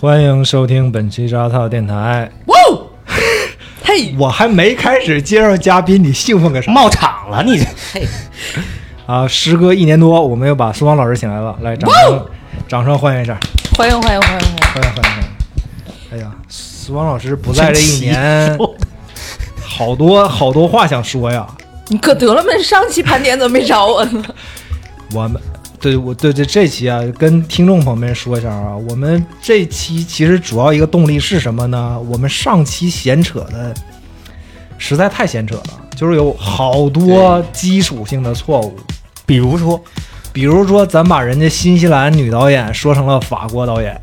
欢迎收听本期扎套电台。嘿，我还没开始介绍嘉宾，你兴奋个啥？冒场了，你这啊，时隔一年多，我们又把苏芳老师请来了，来，掌声，掌声欢迎一下，欢迎欢迎欢迎欢迎！欢迎欢迎欢迎！哎呀，苏芳老师不在这一年，好多好多话想说呀。你可得了吗？上期盘点怎么没找我呢？我们对我对对这期啊，跟听众朋友们说一下啊，我们这期其实主要一个动力是什么呢？我们上期闲扯的实在太闲扯了，就是有好多基础性的错误，比如说，比如说咱把人家新西兰女导演说成了法国导演，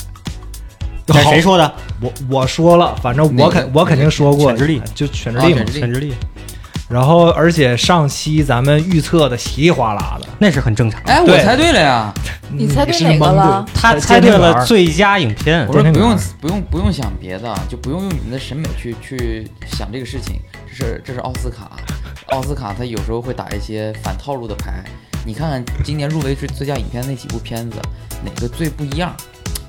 这谁说的？我我说了，反正我肯我肯定说过，犬之力就犬之力嘛啊犬。之力全智力，然后而且上期咱们预测的稀里哗啦的，那是很正常的。哎，我猜对了呀！你猜对是哪个了他猜对了最佳影片我，说不用不用不用想别的，就不用用你们的审美去去想这个事情。这是这是奥斯卡，奥斯卡他有时候会打一些反套路的牌。你看看今年入围最最佳影片那几部片子，哪个最不一样？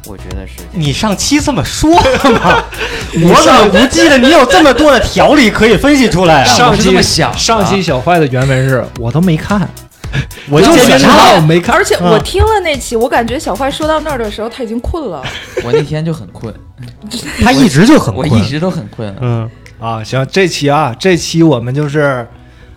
我觉得是你上期这么说的吗？我怎么不记得你有这么多的条理可以分析出来啊？上期这么想上期小坏的原文是我都没看，我就选他，我没看，而且我听了那期，我感觉小坏说到那儿的时候，他已经困了。我那天就很困，他一直就很困我一。直都很困。嗯，啊，行，这期啊，这期我们就是，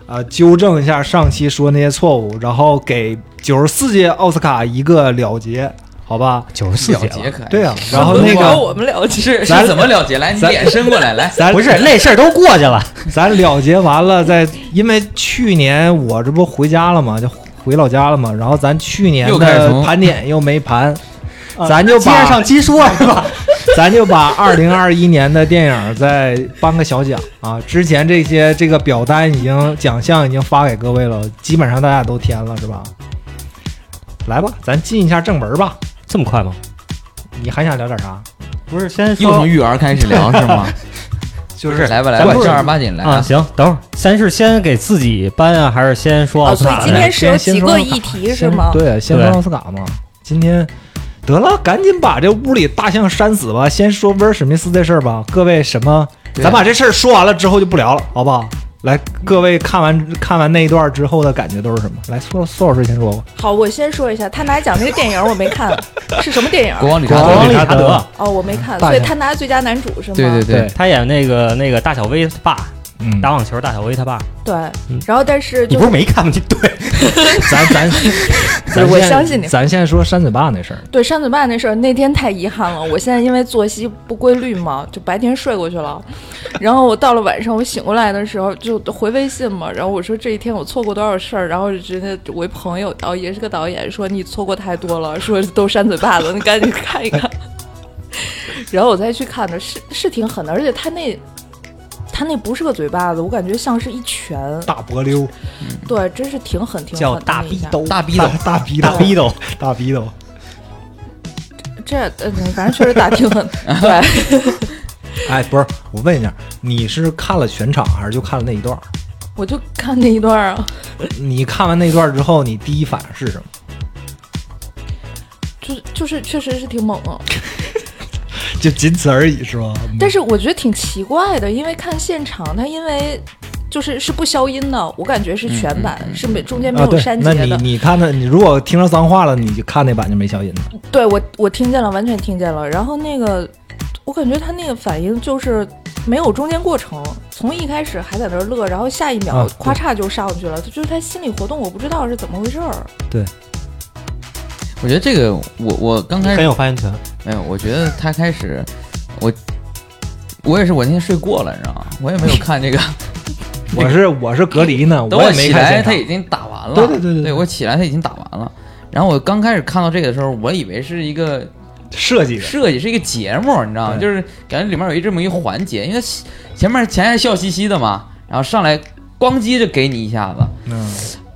呃，纠正一下上期说那些错误，然后给九十四届奥斯卡一个了结，好吧？九十四节。对啊，然后那个我们了结，是咱是怎么了结？来，你咱脸伸过来，来。咱不是那事儿都过去了。咱了结完了再，因为去年我这不回家了嘛，就回老家了嘛，然后咱去年的又开始盘点又没盘，啊咱就把接着上期说是吧？咱就把二零二一年的电影再颁个小奖啊！之前这些这个表单已经奖项已经发给各位了，基本上大家都填了是吧？来吧，咱进一下正门吧。这么快吗？你还想聊点啥？不是，先又从育儿开始聊是吗？就是来吧来吧正儿八经来啊，行，等会儿，先是先给自己颁啊，还是先说奥哦，所以斯卡呢？今天是有先几个议题是吗？对，先说奥斯卡嘛。今天得了，赶紧把这屋里大象扇死吧！先说威尔史密斯这事儿吧。各位什么？咱把这事儿说完了之后就不聊了，好不好？来，各位看完看完那一段之后的感觉都是什么？来，苏苏老师先说吧。好，我先说一下，他拿奖那个电影我没看，是什么电影？国王理查国王查德理查德，哦，我没看，所以他拿最佳男主是吗？对对对，他演那个那个大小威他爸嗯，打网球，大小威他爸，对嗯然后但是你就不是没看吗？你对，咱咱 咱我相信你咱先说扇嘴巴那事儿。对扇嘴巴那事儿，那天太遗憾了。我现在因为作息不规律嘛，就白天睡过去了，然后我到了晚上我醒过来的时候就回微信嘛，然后我说这一天我错过多少事儿，然后人家我一朋友导也是个导演说你错过太多了，说都扇嘴巴子，你赶紧看一看。然后我再去看的是是挺狠的，而且他那他那不是个嘴巴子，我感觉像是一拳，大脖溜，对，真是挺狠挺狠叫。大逼斗，大逼斗大大逼斗，大逼斗，大逼斗。这嗯，反正确实打挺狠，对。哎，不是，我问一下，你是看了全场还是就看了那一段？我就看那一段啊，你看完那段之后，你第一反应是什么？就是就是确实是挺猛啊，就仅此而已，是吗？但是我觉得挺奇怪的，因为看现场，它因为就是是不消音的，我感觉是全版，是没中间没啊，有对，那你删节的。你看的，你如果听着脏话了，你就看那版就没消音的。对我我听见了，完全听见了。然后那个，我感觉他那个反应就是没有中间过程，从一开始还在那儿乐，然后下一秒啊咵嚓就上去了，就是他心理活动，我不知道是怎么回事儿。我觉得这个我我刚开始很始有发言权。没有，我觉得他开始我我也是我那天睡过了，你知道吗？我也没有看这个，我是我是隔离呢，等我起来。他已经打完了。对对对对对我起来他已经打完了。然后我刚开始看到这个的时候，我以为是一个设计，设计，是一个节目，你知道吗？就是感觉里面有一这么一个环节，因为前面前还笑嘻嘻的嘛，然后上来咣叽就给你一下子，嗯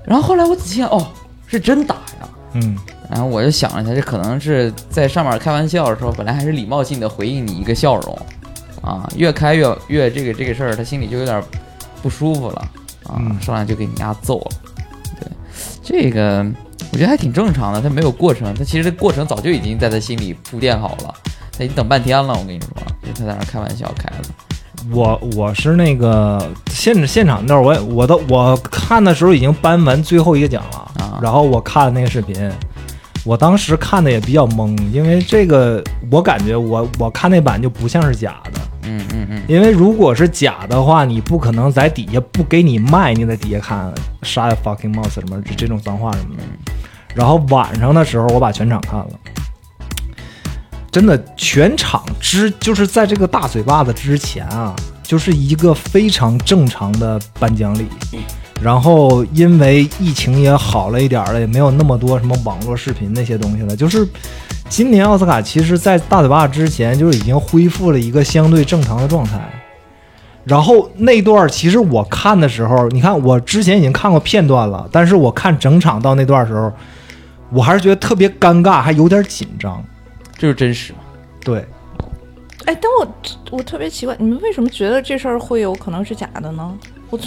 然后后来我仔细看，哦，是真打呀。嗯，然后我就想了一下，这可能是在上面开玩笑的时候，本来还是礼貌性的回应你一个笑容，啊，越开越越这个这个事儿，他心里就有点不舒服了啊，嗯上来就给你丫揍了。对，这个我觉得还挺正常的，他没有过程，他其实过程早就已经在他心里铺垫好了。他已经等半天了，我跟你说，就他在那开玩笑开的。我我是那个现现场那儿，我也我都我看的时候已经颁完最后一个奖了，啊然后我看了那个视频，我当时看的也比较懵，因为这个我感觉我我看那版就不像是假的，嗯嗯嗯，因为如果是假的话，你不可能在底下不给你卖，你在底下看杀 fucking mouse 什么这这种脏话什么的。然后晚上的时候，我把全场看了，真的全场之就是在这个大嘴巴子之前啊，就是一个非常正常的颁奖礼。然后因为疫情也好了一点儿了，也没有那么多什么网络视频那些东西了，就是今年奥斯卡其实，在大嘴巴之前就已经恢复了一个相对正常的状态。然后那段儿其实我看的时候，你看我之前已经看过片段了，但是我看整场到那段儿时候，我还是觉得特别尴尬，还有点紧张。这是真实吗。对，哎，但我我特别奇怪，你们为什么觉得这事儿会有可能是假的呢？我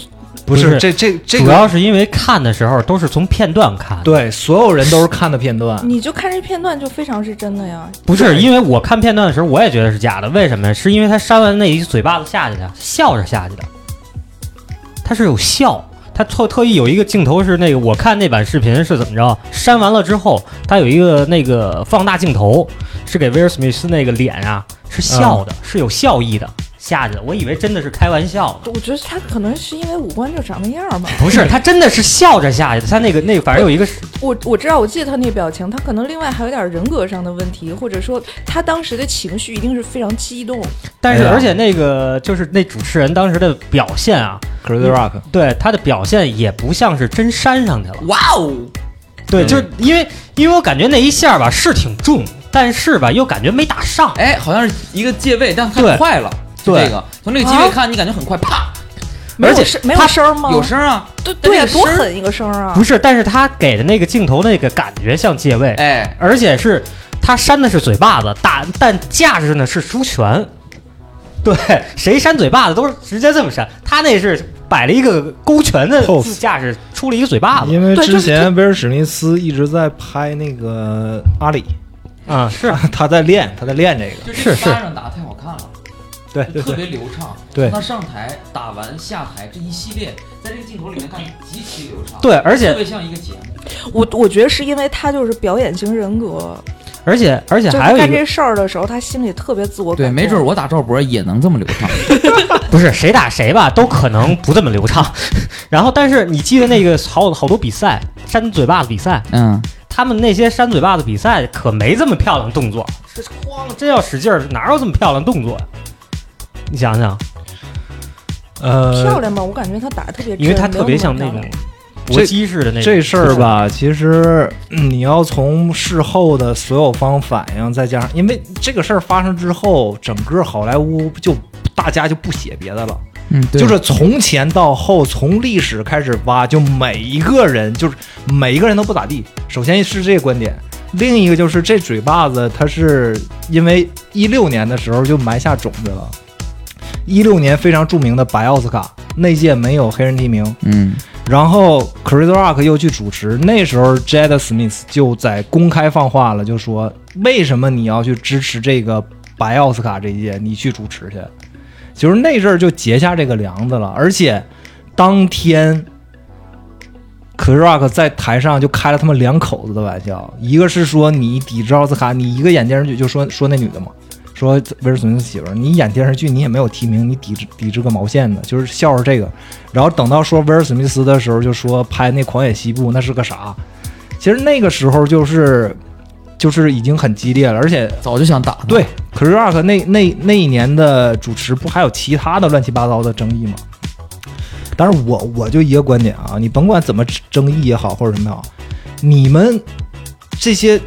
不不是这这这主要是因为看的时候都是从片段看，对所有人都是看的片段，你就看这片段就非常是真的呀。不是因为我看片段的时候我也觉得是假的，为什么呀？是因为他扇完那一嘴巴子下去的，笑着下去的，他是有笑。他特特意有一个镜头是那个，我看那版视频是怎么着？扇完了之后，他有一个那个放大镜头，是给威尔史密斯那个脸啊，是笑的，是有笑意的下去的。我以为真的是开玩笑的，我觉得他可能是因为五官就长那样吧。不是，他真的是笑着下去的。他那个那个，反正有一个是我我知道，我记得他那表情，他可能另外还有点人格上的问题，或者说他当时的情绪一定是非常激动。但是而且那个就是那主持人当时的表现啊，Chris Rock，对他的表现也不像是真扇上去了。哇哦，对，嗯就是因为因为我感觉那一下吧是挺重，但是吧又感觉没打上。哎，好像是一个借位，但对太快了。这个从这个机位看，你感觉很快，啪，没有而且是没有他声吗？有声啊。对对多狠一个声啊！不是，但是他给的那个镜头那个感觉像借位，哎，而且是他扇的是嘴巴子，打但架势呢是出拳。对，谁扇嘴巴子都是直接这么扇，他那是摆了一个勾拳的架势，出了一个嘴巴子。因为之前威尔史密斯一直在拍那个阿里，啊、是 他在练，他在练这个。就这个是是巴掌打太好看了，对对特，别流畅。对他上台打完下台这一系列，在这个镜头里面看极其流畅。对，而且特别像一个节目。我我觉得是因为他就是表演型人格，而且而且还有一个干这事儿的时候，他心里特别自我感对，没准我打赵博也能这么流畅。不是谁打谁吧，都可能不这么流畅。然后，但是你记得那个好好多比赛，扇嘴巴子比赛，嗯，他们那些扇嘴巴子比赛可没这么漂亮动作，这哐真要使劲儿，哪有这么漂亮动作呀？你想想，呃，漂亮吗？我感觉他打的特别真，因为他特别像那种搏击似的那种这事儿，吧，其实、嗯你要从事后的所有方反应，再加上因为这个事儿发生之后，整个好莱坞就大家就不写别的了，嗯，就是从前到后，从历史开始挖，就每一个人就是每一个人都不咋地。首先是这个观点，另一个就是这嘴巴子，他是因为一六年的时候就埋下种子了。一六年非常著名的白奥斯卡那届没有黑人提名，嗯，然后 Chris Rock 又去主持，那时候 Jada Smith 就在公开放话了，就说为什么你要去支持这个白奥斯卡这一届，你去主持去，就是那阵儿就结下这个梁子了，而且当天。Chris Rock 在台上就开了他们两口子的玩笑，一个是说你抵制奥斯卡，你一个演电视剧就说说那女的嘛，说威尔史密斯媳妇儿，你演电视剧你也没有提名，你抵制抵制个毛线呢？就是笑着这个。然后等到说威尔史密斯的时候，就说拍那《狂野西部》那是个啥？其实那个时候就是就是已经很激烈了，而且早就想打。对 Chris Rock 那那那一年的主持不还有其他的乱七八糟的争议吗？但是我我就一个观点啊，你甭管怎么争议也好或者什么也好，你们这些，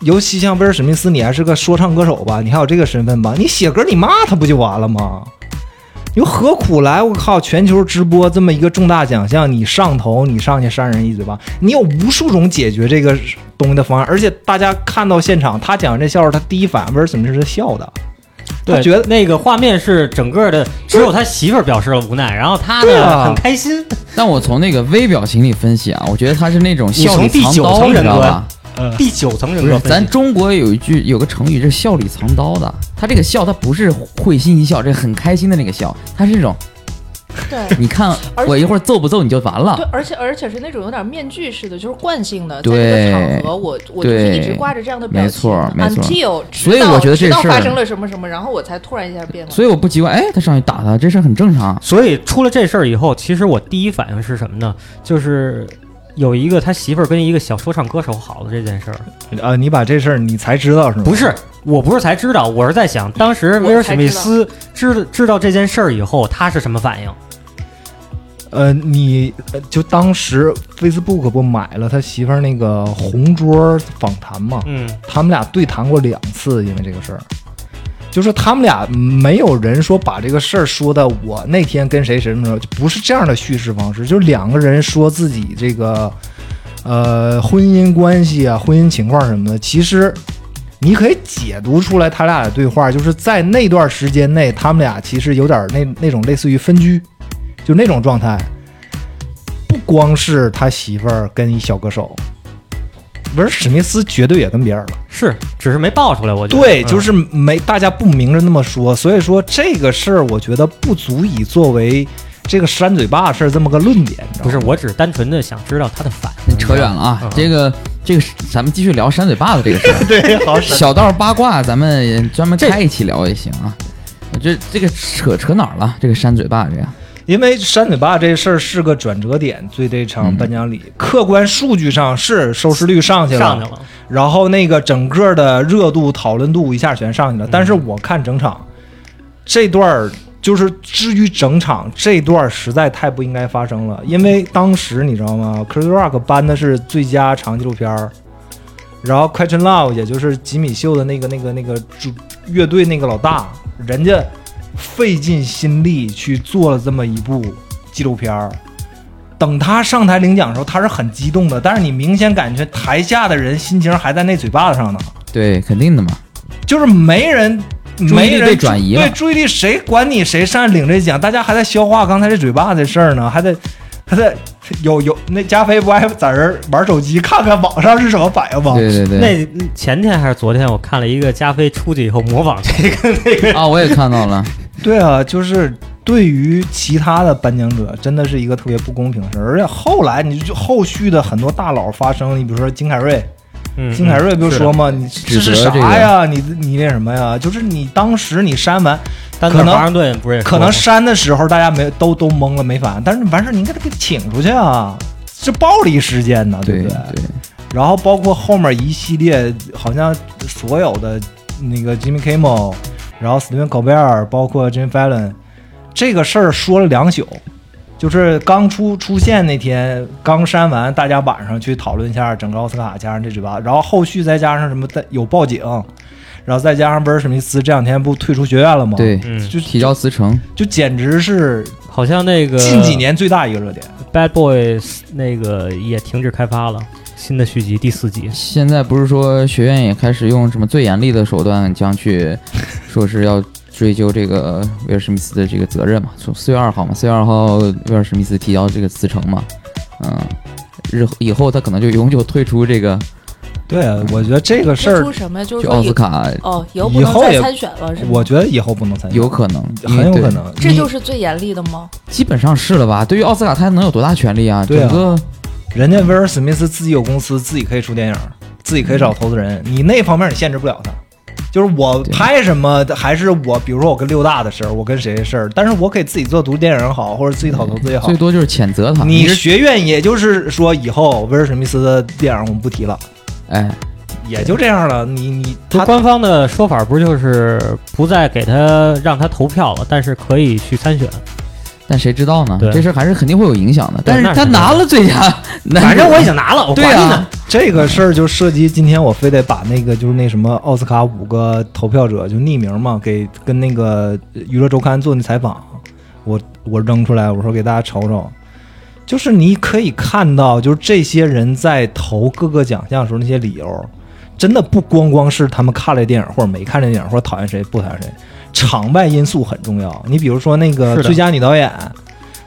尤其像威尔史密斯，你还是个说唱歌手吧，你还有这个身份吧，你写歌你骂他不就完了吗？你说何苦来？我靠！全球直播这么一个重大奖项，你上头，你上去扇人一嘴巴，你有无数种解决这个东西的方案。而且大家看到现场，他讲这笑话，他第一反应威尔史密斯是笑的，他，觉得那个画面是整个的，只有他媳妇儿表示了无奈，然后他呢、很开心。但我从那个微表情里分析啊，我觉得他是那种你笑里藏刀，层人格你知道吧？第九层人不是，格分析。咱中国有一句有个成语是笑里藏刀的，他这个笑他不是会心一笑，这很开心的那个笑，他是这种，对。你看我一会儿揍不揍你就完了对了，，而且而且是那种有点面具似的，就是惯性的，在对这个场合，我我就是一直挂着这样的表情没错没错所以到我觉得这事儿直到发生了什么什么，然后我才突然一下变了。所以我不奇怪，哎，他上去打他，这事儿很正常。所以出了这事儿以后，其实我第一反应是什么呢？就是有一个他媳妇儿跟一个小说唱歌手好了这件事儿。啊，你把这事儿你才知道是吗？不是，我不是才知道，我是在想，当时威尔史密斯知知道这件事儿以后，他是什么反应？呃，你呃就当时 Facebook 不买了他媳妇儿那个红桌访谈嘛？嗯，他们俩对谈过两次，因为这个事儿，就是他们俩没有人说把这个事儿说的我那天跟谁谁什么什么，就不是这样的叙事方式，就两个人说自己这个呃婚姻关系啊、婚姻情况什么的，其实你可以解读出来他俩的对话，就是在那段时间内，他们俩其实有点那那种类似于分居，就那种状态。不光是他媳妇儿跟一小歌手，威尔史密斯绝对也跟别人了。是，只是没爆出来。我觉得对，嗯就是没大家不明着那么说，所以说这个事儿，我觉得不足以作为这个扇嘴巴事儿这么个论点，不是，我只是单纯的想知道他的反应。扯远了啊，嗯这个这个咱们继续聊扇嘴巴子这个事儿。对，好小道八卦，咱们专门开一期聊也行啊。这这个扯扯哪儿了？这个扇嘴巴这个，因为扇嘴巴这事儿是个转折点，对这场嗯颁奖礼，客观数据上是收视率上去了，上去了，然后那个整个的热度、讨论度一下全上去了。嗯但是我看整场这段儿，就是至于整场这段儿实在太不应该发生了，因为当时你知道吗？Chris Rock 颁的是最佳长纪录片儿，然后 Question Love 也就是吉米秀的那个那个那个主乐队那个老大，人家费尽心力去做了这么一部纪录片儿。等他上台领奖的时候，他是很激动的，但是你明显感觉台下的人心情还在那嘴巴子上呢，对，肯定的嘛。就是没人，没人被转移了对，注意力谁管你谁上来领这奖？大家还在消化刚才这嘴巴子的事儿呢，还在还在有有那加菲不还在这儿玩手机，看看网上是什么反应吗？对对对，那前天还是昨天，我看了一个加菲出去以后模仿这个那个，啊，我也看到了。对啊，就是对于其他的颁奖者，真的是一个特别不公平的事儿。而且后来你就后续的很多大佬发声，你比如说金凯瑞，嗯金凯瑞不是说嘛？你这是啥呀？你你那什么呀？就是你当时你删完，丹可能可能删的时候大家没都都懵了没反应，但是完事儿你应该给他请出去啊，这暴力事件呢，对不对？对，然后包括后面一系列，好像所有的那个 Jimmy Kimmel，然后 Stephen Colbert，包括 Jimmy Fallon，这个事儿说了两宿。就是刚出出现那天，刚删完，大家晚上去讨论一下整个奥斯卡加上这嘴巴，然后后续再加上什么的有报警，然后再加上威尔史密斯这两天不退出学院了吗？，对，嗯，就提交辞呈。就简直是好像那个近几年最大一个热点。Bad Boys 那个也停止开发了，新的续集第四集。现在不是说学院也开始用什么最严厉的手段将去，说是要追究这个威尔史密斯的这个责任嘛？从四月二号嘛，四月二号威尔史密斯提交这个辞呈嘛，嗯，日后以后他可能就永久退出这个对啊，我觉得这个事儿推出，什么？就是就说以奥斯卡，哦，以后不能再参选了，是吗？我觉得以后不能参选，有可能，很有可，能。这就是最严厉的吗？基本上是了吧？对于奥斯卡，他能有多大权利啊？对啊整个人家威尔史密斯自己有公司，自己可以出电影，自己可以找投资人，你那方面你限制不了他。就是我拍什么，还是我，比如说我跟六大的事儿，我跟谁的事儿，但是我可以自己做独立电影也好，或者自己讨投资也好最。多就是谴责他。你是学院也就是说以后威尔史密斯的电影我们不提了，哎，也就这样了。你你他他官方的说法不就是不再给他让他投票了，但是可以去参选。但谁知道呢？对这事儿还是肯定会有影响的。但是他拿了最佳，男反正我已经拿了，我对管你呢。啊，这个事儿就涉及今天我非得把那个就是那什么奥斯卡五个投票者就匿名嘛，给跟那个娱乐周刊做那采访，我我扔出来，我说给大家瞅瞅，就是你可以看到，就是这些人在投各个奖项的时候那些理由，真的不光光是他们看了电影或者没看这电影或者讨厌谁不讨厌谁，场外因素很重要。你比如说那个最佳女导演，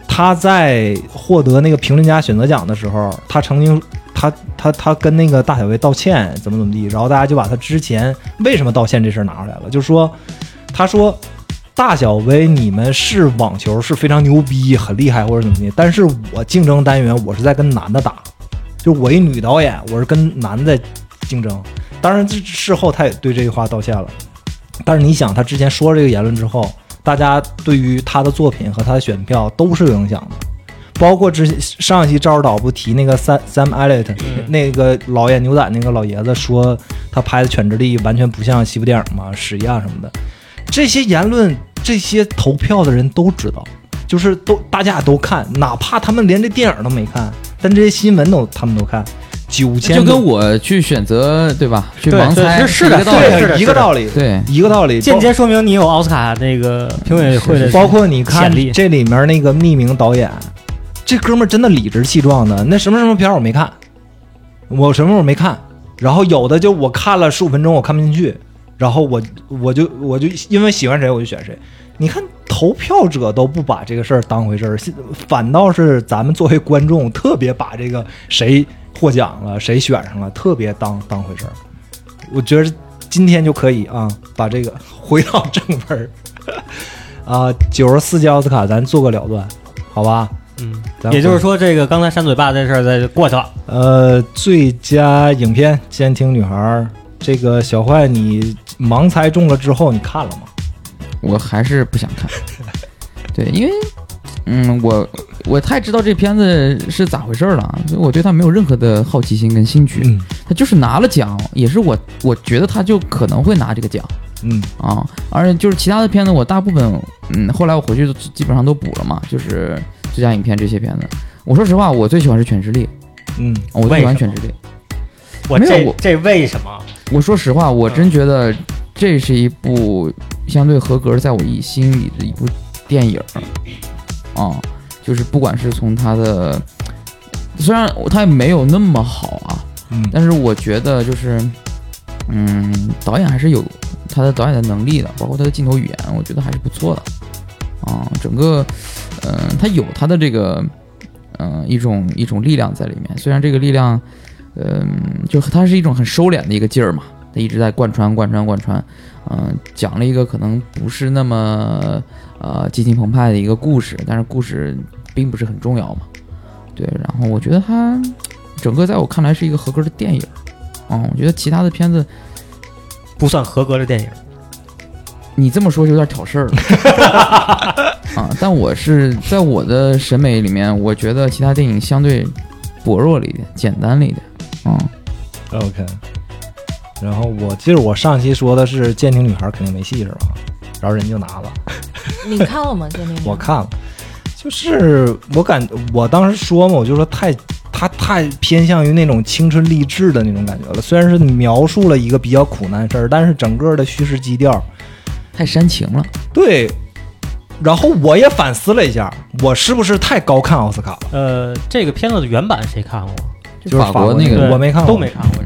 她在获得那个评论家选择奖的时候，她曾经她她她跟那个大小薇道歉，怎么怎么地，然后大家就把她之前为什么道歉这事儿拿出来了，就说她说大小威你们是网球是非常牛逼很厉害或者怎么地，但是我竞争单元我是在跟男的打，就我一女导演我是跟男的竞争，当然这事后他也对这句话道歉了，但是你想他之前说这个言论之后，大家对于他的作品和他的选票都是有影响的。包括之前上一期赵指导不提那个 Sam Sam Elliott、那个老演牛仔那个老爷子说他拍的《犬之力》完全不像西部电影嘛，屎一样什么的，这些言论这些投票的人都知道，就是都大家都看，哪怕他们连这电影都没看，但这些新闻都他们都看，九千就跟我去选择对吧？去盲猜是是的对是的一个道理，对，一个道理，间接说明你有奥斯卡那个评委会的包括你看这里面那个匿名导演，这哥们儿真的理直气壮的。那什么什么片儿我没看，我什么我没看，然后有的就我看了十五分钟我看不进去，然后我我就我就因为喜欢谁我就选谁。你看投票者都不把这个事儿当回事儿，反倒是咱们作为观众特别把这个谁获奖了谁选上了特别当当回事儿。我觉得今天就可以啊，把这个 回到正文儿。啊，九十四届奥斯卡咱做个了断，好吧？嗯，咱也就是说，这个刚才扇嘴巴这事儿再过去了。呃，最佳影片《监听女孩》，这个小坏你盲猜中了之后，你看了吗？我还是不想看。对，因为嗯，我我太知道这片子是咋回事儿了，所以我对他没有任何的好奇心跟兴趣。嗯他就是拿了奖，也是我我觉得他就可能会拿这个奖嗯啊。而且就是其他的片子，我大部分嗯，后来我回去都基本上都补了嘛，就是最佳影片这些片子。我说实话，我最喜欢是《犬之力》，嗯我最喜欢《犬之力》。我没有我这这为什么？我说实话，我真觉得这是一部相对合格，在我一心里的一部电影儿啊，就是不管是从他的，虽然他也没有那么好啊，嗯但是我觉得就是，嗯，导演还是有他的导演的能力的，包括他的镜头语言，我觉得还是不错的啊。整个，嗯、他有他的这个，嗯、一种一种力量在里面。虽然这个力量，嗯、就它是一种很收敛的一个劲儿嘛，他一直在贯穿贯穿贯穿，嗯、讲了一个可能不是那么呃激情澎湃的一个故事，但是故事并不是很重要嘛。对，然后我觉得它整个在我看来是一个合格的电影。嗯，我觉得其他的片子不算合格的电影。你这么说就有点挑事儿了 啊！但我是在我的审美里面，我觉得其他电影相对薄弱了一点，简单了一点。嗯，，OK。然后我记得我上期说的是《监听女孩》肯定没戏是吧？然后人就拿了。你看了吗？鉴定我看了，就是我感我当时说嘛，我就说太他太偏向于那种青春励志的那种感觉了。虽然是描述了一个比较苦难的事儿，但是整个的叙事基调太煽情了。对。然后我也反思了一下，我是不是太高看奥斯卡了？呃，这个片子的原版谁看过？就是法国那那个我没看过，都没看过。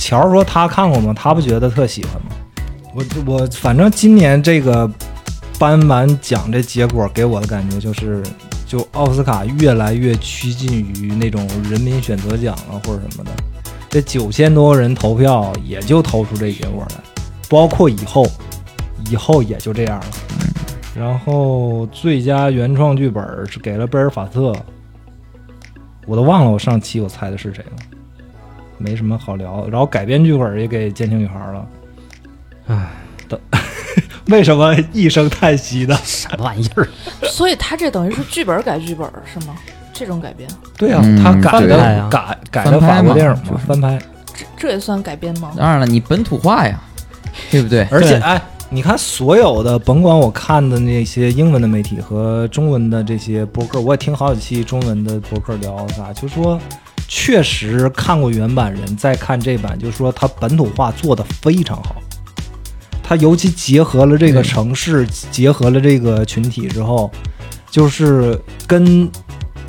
乔说他看过吗？他不觉得特喜欢吗？我我反正今年这个颁完奖这结果给我的感觉就是，就奥斯卡越来越趋近于那种人民选择奖啊或者什么的。这九千多人投票也就投出这结果来，包括以后，以后也就这样了。然后最佳原创剧本是给了贝尔法特，我都忘了我上期我猜的是谁了。没什么好聊。然后改编剧本也给《奸情女孩》了，唉，的 为什么一声叹息的？什么玩意儿？所以他这等于是剧本改剧本是吗？这种改编，对啊，嗯他改的、改改的法国电影嘛，翻拍。这这也算改编吗？当然了，你本土化呀，对不对？而且哎，你看所有的，甭管我看的那些英文的媒体和中文的这些博客，我也听好几期中文的博客聊啥，就说确实看过原版人再看这版，就说他本土化做的非常好。他尤其结合了这个城市，结合了这个群体之后，就是跟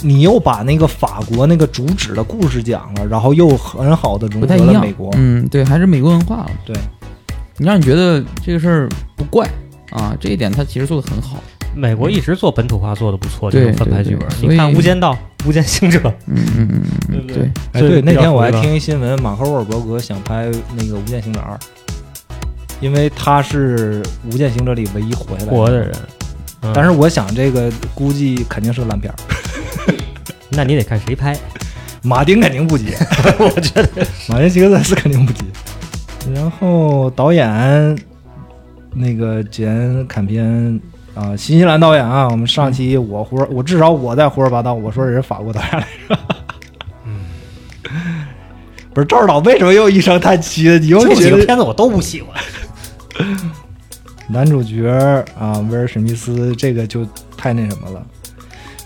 你又把那个法国那个主旨的故事讲了，然后又很好的融合了美国。嗯，对，还是美国文化了。对，你让你觉得这个事儿不怪啊，这一点他其实做的很好。美国一直做本土化做的不错，这种翻拍剧本。你看《无间道》，无间行者》，嗯嗯嗯嗯，对不对，哎，对，那天我还听一新闻，马克·沃尔伯格想拍那个《无间行者二》，因为他是《无间行者》里唯一活下来活的人。嗯。但是我想，这个估计肯定是个烂片儿，那你得看谁拍，马丁肯定不接，我觉得马丁·希克塞斯肯定不接。然后导演那个简坎片啊，新西兰导演啊，我们上期我胡说，我至少我在胡说八道，我说人法国导演来着。不是赵导为什么又一声叹气呢？你又这几个觉得片子我都不喜欢。男主角啊，威尔史密斯这个就太那什么了。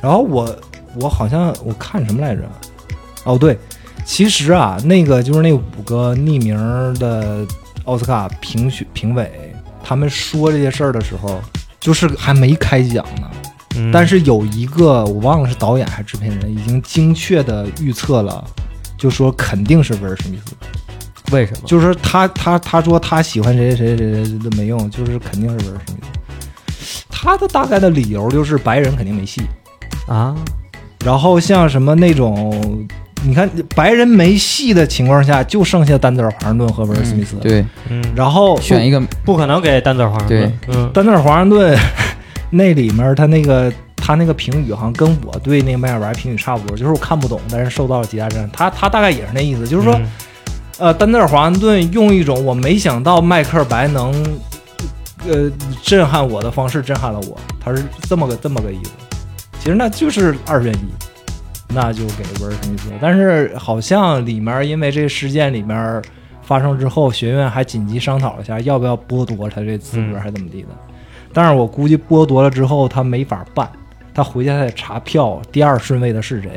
然后我我好像我看什么来着？哦对，其实啊，那个就是那五个匿名的奥斯卡评选评委，他们说这些事儿的时候，就是还没开奖呢。嗯但是有一个我忘了是导演还是制片人，已经精确的预测了，就说肯定是威尔史密斯。为什么？就是他他他说他喜欢谁谁谁谁谁都没用，就是肯定是威尔史密斯。他的大概的理由就是白人肯定没戏，啊，然后像什么那种，你看白人没戏的情况下，就剩下丹泽尔华盛顿和威尔史密斯。嗯，对，嗯，然后选一个不可能给丹泽尔华盛顿。对嗯，丹泽尔华盛顿 那里面他那个他那个评语好像跟我对那个麦尔白评语差不多，就是我看不懂，但是受到了极大震撼。他他大概也是那意思，就是说。嗯呃，丹泽尔华盛顿用一种我没想到迈克尔白能，呃，震撼我的方式震撼了我，他是这么个这么个意思。其实那就是二选一，那就给威尔史密斯。但是好像里面因为这个事件里面发生之后，学院还紧急商讨了一下，要不要剥夺他这资格，嗯还怎么地的。但是我估计剥夺了之后，他没法办，他回家还得查票，第二顺位的是谁。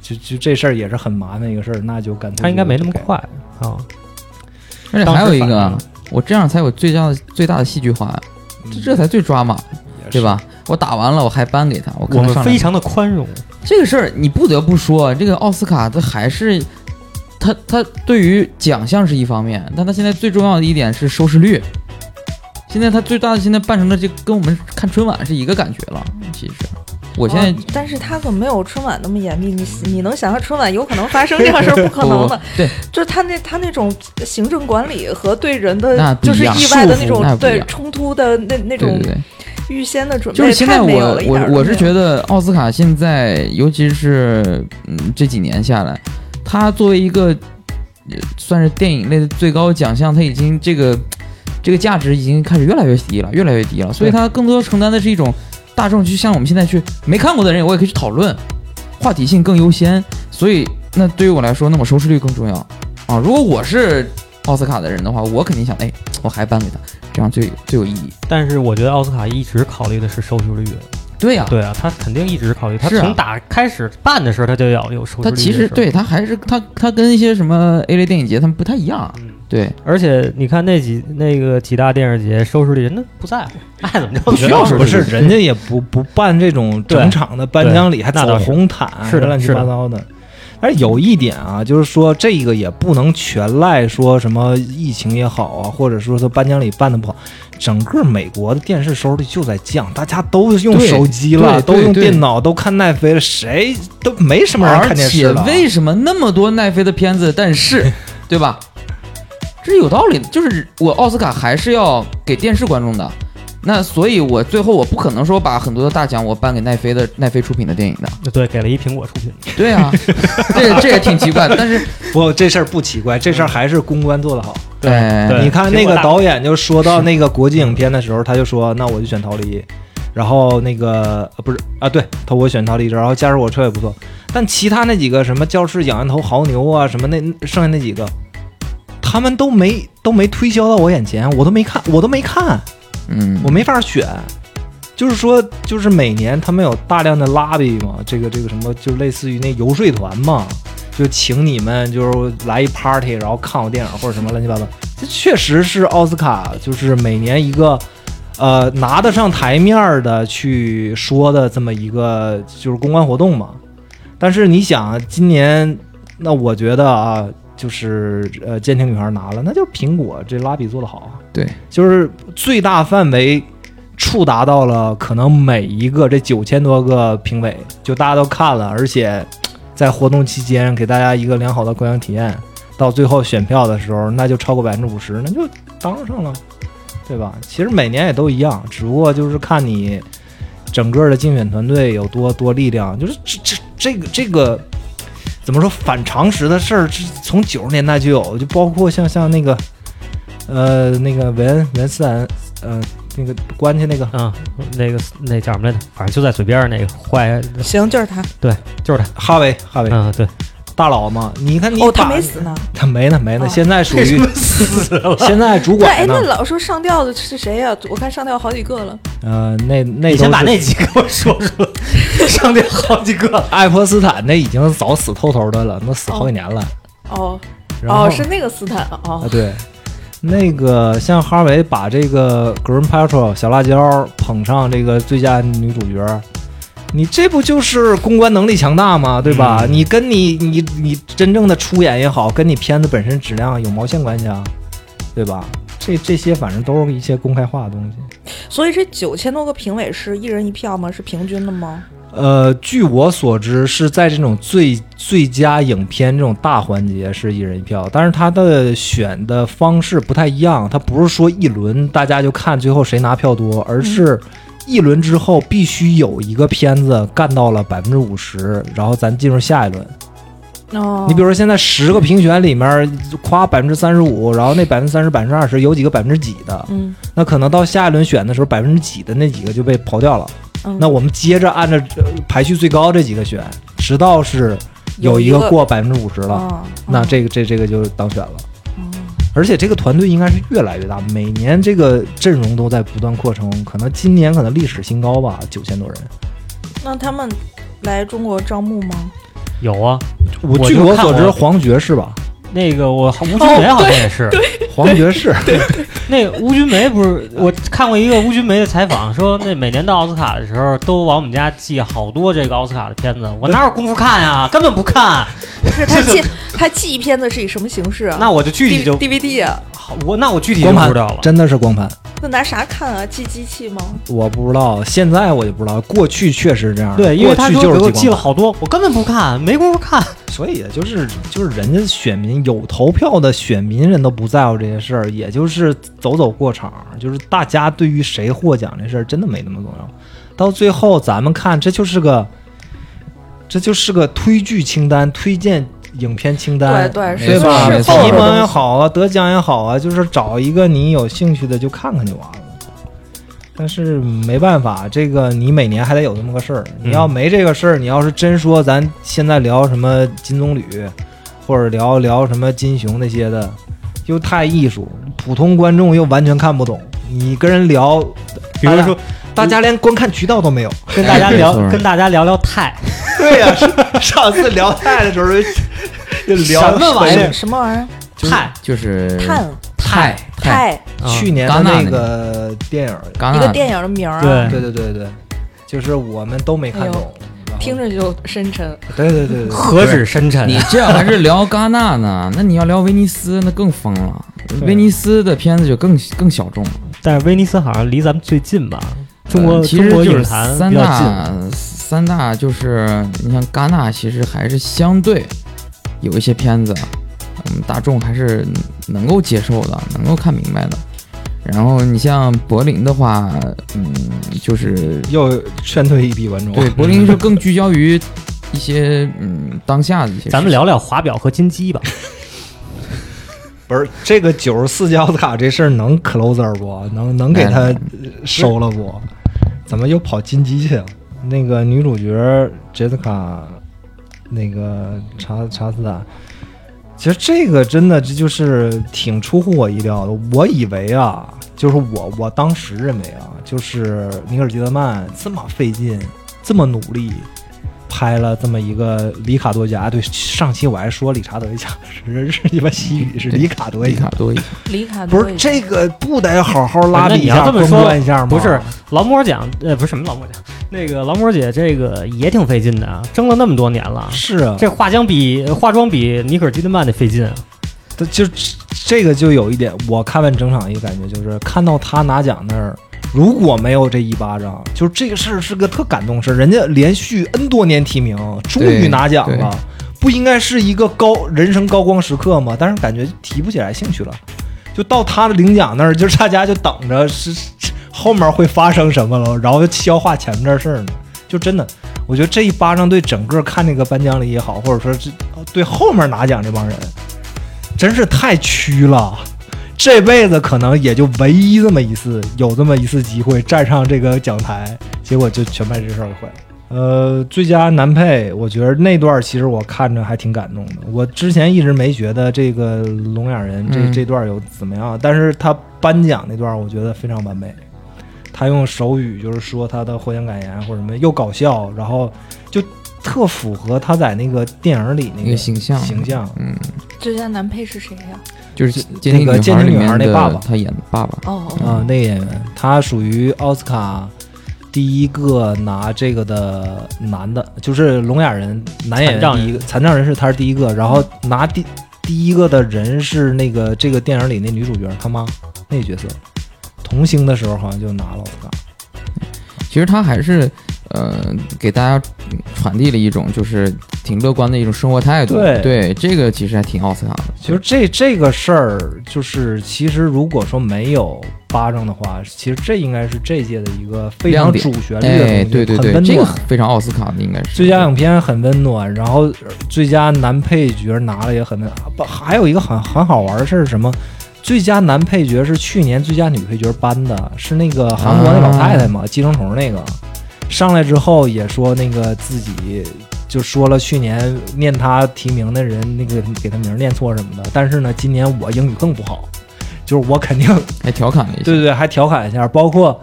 就就这事儿也是很麻烦一个事儿，那就干脆他应该没那么快啊。而且还有一个我这样才有最大的最大的戏剧化，这这才最抓马，对吧？我打完了，我还颁给他，我我们非常的宽容，这个事儿，你不得不说，这个奥斯卡他还是他他对于奖项是一方面，但他现在最重要的一点是收视率。现在他最大的现在办成了，就跟我们看春晚是一个感觉了。其实，我现在哦但是他可没有春晚那么严密，你你能想象春晚有可能发生这样事儿？不可能的。对，就是他那他那种行政管理和对人的就是意外的那种对冲突的那那种对对对，预先的准备，就是现在我我我是觉得奥斯卡现在，尤其是嗯这几年下来，它作为一个呃算是电影类的最高奖项，它已经这个这个价值已经开始越来越低了，越来越低了。所以它更多承担的是一种大众，就像我们现在去没看过的人，我也可以去讨论，话题性更优先。所以那对于我来说，那我收视率更重要啊。如果我是奥斯卡的人的话，我肯定想，哎，我还颁给他，这样最最有意义。但是我觉得奥斯卡一直考虑的是收视率。对呀、对啊，他肯定一直考虑，他从打开始办的时候，他就要有收视率。他其实，对他还是他他跟一些什么 A 类电影节他们不太一样，嗯，对，而且你看那几那个几大电视节收视率，人家不在乎，爱怎么着不需要不是人家也不不办这种整场的颁奖礼，还走红毯，是的乱七是的八糟的。但是有一点啊，就是说这个也不能全赖说什么疫情也好啊，或者说他颁奖礼办的不好，整个美国的电视收视率就在降，大家都用手机了，都用电脑，都看奈飞了，谁都没什么人看且电视了。为什么那么多奈飞的片子，但是，对吧？这是有道理的，就是我奥斯卡还是要给电视观众的。那所以，我最后我不可能说把很多的大奖我颁给奈飞的奈飞出品的电影的。对，给了一苹果出品。对啊，这这也挺奇怪的。但是，不，这事儿不奇怪，这事儿还是公关做得好。对你看 那个导演就说到那个国际影片的时候，他就说那我就选逃离，然后那个呃不是啊，对他我选逃离，然后驾驶我车也不错，但其他那几个什么教室仰人头牦牛啊，什么那剩下那几个，他们都没都没推销到我眼前，我都没看，我都没看，嗯，我没法选。就是说，就是每年他们有大量的拉比嘛，这个这个什么，就类似于那游说团嘛，就请你们就是来一 party，然后看我电影或者什么乱七八糟。这确实是奥斯卡，就是每年一个，呃，拿得上台面的去说的这么一个就是公关活动嘛。但是你想，今年那我觉得啊，就是呃，监听女孩拿了，那就是苹果这拉比做的好啊。对，就是最大范围触达到了可能每一个这九千多个评委，就大家都看了，而且在活动期间给大家一个良好的观影体验，到最后选票的时候，那就超过百分之五十，那就当上了，对吧？其实每年也都一样，只不过就是看你整个的竞选团队有多多力量，就是这这这个这个怎么说反常识的事儿，是从九十年代就有，就包括像像那个呃那个韦恩韦恩斯坦呃那个关去那个嗯，那个那叫什么来着？反正就在嘴边儿那个坏，行，就是他。对就是他。哈维哈维、嗯，对，大佬吗，你看你哦，他没死呢。他没呢没呢，哦现在属于 死了。现在主管哎，那老说上吊的是谁呀、我看上吊好几个了。呃那那你先把那几个我说说，上吊好几个。爱泼斯坦那已经早死透透的了，那死好几年了。哦哦，是那个斯坦啊哦。对，那个像哈维把这个 Green Patrol 小辣椒捧上这个最佳女主角，你这不就是公关能力强大吗？对吧？嗯你跟你你你真正的出演也好，跟你片子本身质量有毛线关系啊？对吧？这这些反正都是一些公开化的东西。所以这九千多个评委是一人一票吗？是平均的吗？呃，据我所知，是在这种最最佳影片这种大环节是一人一票，但是他的选的方式不太一样，他不是说一轮大家就看最后谁拿票多，而是一轮之后必须有一个片子干到了百分之五十，然后咱进入下一轮。哦，你比如说现在十个评选里面夸百分之三十五，然后那百分之三十、百分之二十有几个百分之几的，嗯那可能到下一轮选的时候百分之几的那几个就被刨掉了。嗯，那我们接着按照呃排序最高这几个选，直到是有一个个过百分之五十了，哦那这个这这个就当选了。哦而且这个团队应该是越来越大，每年这个阵容都在不断扩充，可能今年可能历史新高吧，九千多人。那他们来中国招募吗？有啊，我我据我所知，黄觉是吧？那个我吴君梅好像也是。黄觉是，那个吴君梅不是我看过一个吴君梅的采访，说那每年到奥斯卡的时候都往我们家寄好多这个奥斯卡的片子，我哪有功夫看呀？根本不看。不是 他寄他寄片子是以什么形式啊？那我就具体就 DVD 啊？好我那我具体就光盘不知道了。真的是光盘，那拿啥看啊？记机器吗？我不知道，现在我就不知道，过去确实这样。对，因为他说给我寄了好多，我根本不看，没工夫看。所以就是就是人家选民有投票的选民人都不在乎这些事儿，也就是走走过场，就是大家对于谁获奖这事儿真的没那么重要。到最后咱们看，这就是个这就是个推剧清单、推荐影片清单，对对对吧？是提名也好啊，得奖也好啊，就是找一个你有兴趣的就看看就完了。但是没办法，这个你每年还得有这么个事儿。你要没这个事儿，你要是真说咱现在聊什么金棕榈，或者聊聊什么金熊那些的，又太艺术，普通观众又完全看不懂。你跟人聊，比如说大家连观看渠道都没有。跟大家聊跟大家聊聊泰，对呀、上次聊泰的时候什么玩意儿什什么玩意儿？泰就是碳泰泰啊去年的那个电影，一个电影的名儿啊，对对对对对，就是我们都没看懂。听着就深沉。对对对对，何止深沉你这还是聊戛纳呢？那你要聊威尼斯，那更疯了。威尼斯的片子就更更小众了。但是威尼斯好像离咱们最近吧？中国、呃其实就是三。大三大就是你像戛纳，其实还是相对有一些片子，嗯，大众还是能够接受的，能够看明白的。然后你像柏林的话，嗯，就是又劝退一批观众。对柏林是更聚焦于一些嗯当下的一些。咱们聊聊华表和金鸡吧。不是这个九十四届奥斯卡这事儿能 closer 不？能能给他收了不？怎么又跑金鸡去了？那个女主角杰斯卡，那个查查斯坦，其实这个真的这就是挺出乎我意料的。我以为啊，就是我我当时认为啊，就是尼尔基德曼这么费劲，这么努力。拍了这么一个里卡多奖，对，上期我还说理查德一家是是鸡巴西语，是里卡多一奖里卡，多一里卡不是这个不得好好拉一下、这么说关一下吗？不是劳模奖，呃，不是什么劳模奖，那个劳模姐这个也挺费劲的啊，争了那么多年了。是啊，这化妆比化妆比尼可基德曼得费劲啊。这就这个就有一点，我看完整场一个感觉就是，看到他拿奖那儿，如果没有这一巴掌，就是这个事儿是个特感动事儿，人家连续 N 多年提名，终于拿奖了，不应该是一个高人生高光时刻吗？但是感觉提不起来兴趣了，就到他的领奖那儿，就是大家就等着是是后面会发生什么了，然后消化前面这事儿呢。就真的，我觉得这一巴掌对整个看那个颁奖礼也好，或者说这对后面拿奖这帮人，真是太屈了。这辈子可能也就唯一这么一次，有这么一次机会站上这个讲台，结果就全把这事儿给毁了。呃，最佳男配，我觉得那段其实我看着还挺感动的。我之前一直没觉得这个聋哑人这、嗯这段有怎么样，但是他颁奖那段我觉得非常完美。他用手语就是说他的获奖感言或者什么，又搞笑，然后就特符合他在那个电影里那那个形象形象。嗯，最佳男配是谁呀、就是那监听个监听女孩那爸爸。他演的爸爸，哦，啊、那个演员，他属于奥斯卡第一个拿这个的男的，就是聋哑人男演残障人。员第一个，残障人士他是第一个，然后拿第第一个的人是那个这个电影里那女主角他妈那个角色，童星的时候好像就拿了奥斯卡。其实他还是呃给大家传递了一种就是挺乐观的一种生活态度。对对这个其实还挺奥斯卡的。其实这这个事儿，就是其实如果说没有巴掌的话，其实这应该是这届的一个非常主旋律的东西，哎，对对对，这个暖。非常奥斯卡的应该是最佳影片很温暖，然后呃最佳男配角拿了也很温不，还有一个很很好玩的事儿是什么？最佳男配角是去年最佳女配角颁的，是那个韩国那老太太嘛，寄生虫那个，上来之后也说那个自己就说了去年念他提名的人那个给他名儿念错什么的，但是呢，今年我英语更不好，就是我肯定还调侃了一下。对对对，还调侃一下，包括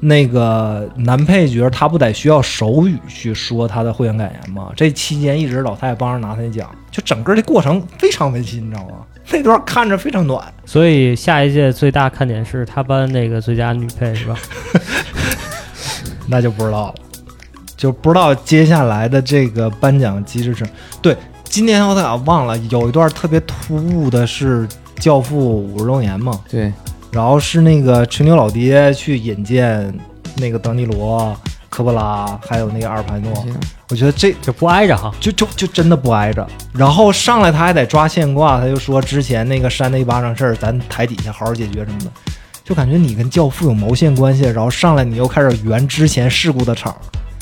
那个男配角，他不得需要手语去说他的获奖感言吗？这期间一直老太太帮着拿他的奖，就整个这过程非常温馨，你知道吗？那段看着非常暖。所以下一届最大看点是他颁那个最佳女配是吧？那就不知道了，就不知道接下来的这个颁奖机制是。对，今年奥斯卡忘了有一段特别突兀的是《教父》五十周年嘛，对，然后是那个吹牛老爹去引荐那个德尼罗、科波拉，还有那个阿尔帕诺，我觉得这就不挨着哈。就就就真的不挨着。然后上来他还得抓现挂，他就说之前那个扇他一巴掌事儿，咱台底下好好解决什么的，就感觉你跟教父有毛线关系。然后上来你又开始圆之前事故的场，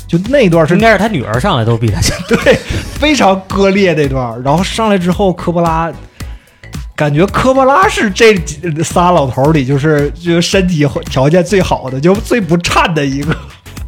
就那段是应该是他女儿上来都比他强。对非常割裂那段。然后上来之后，科波拉。感觉科波拉是这几仨老头里，就是就是身体条件最好的，就最不颤的一个，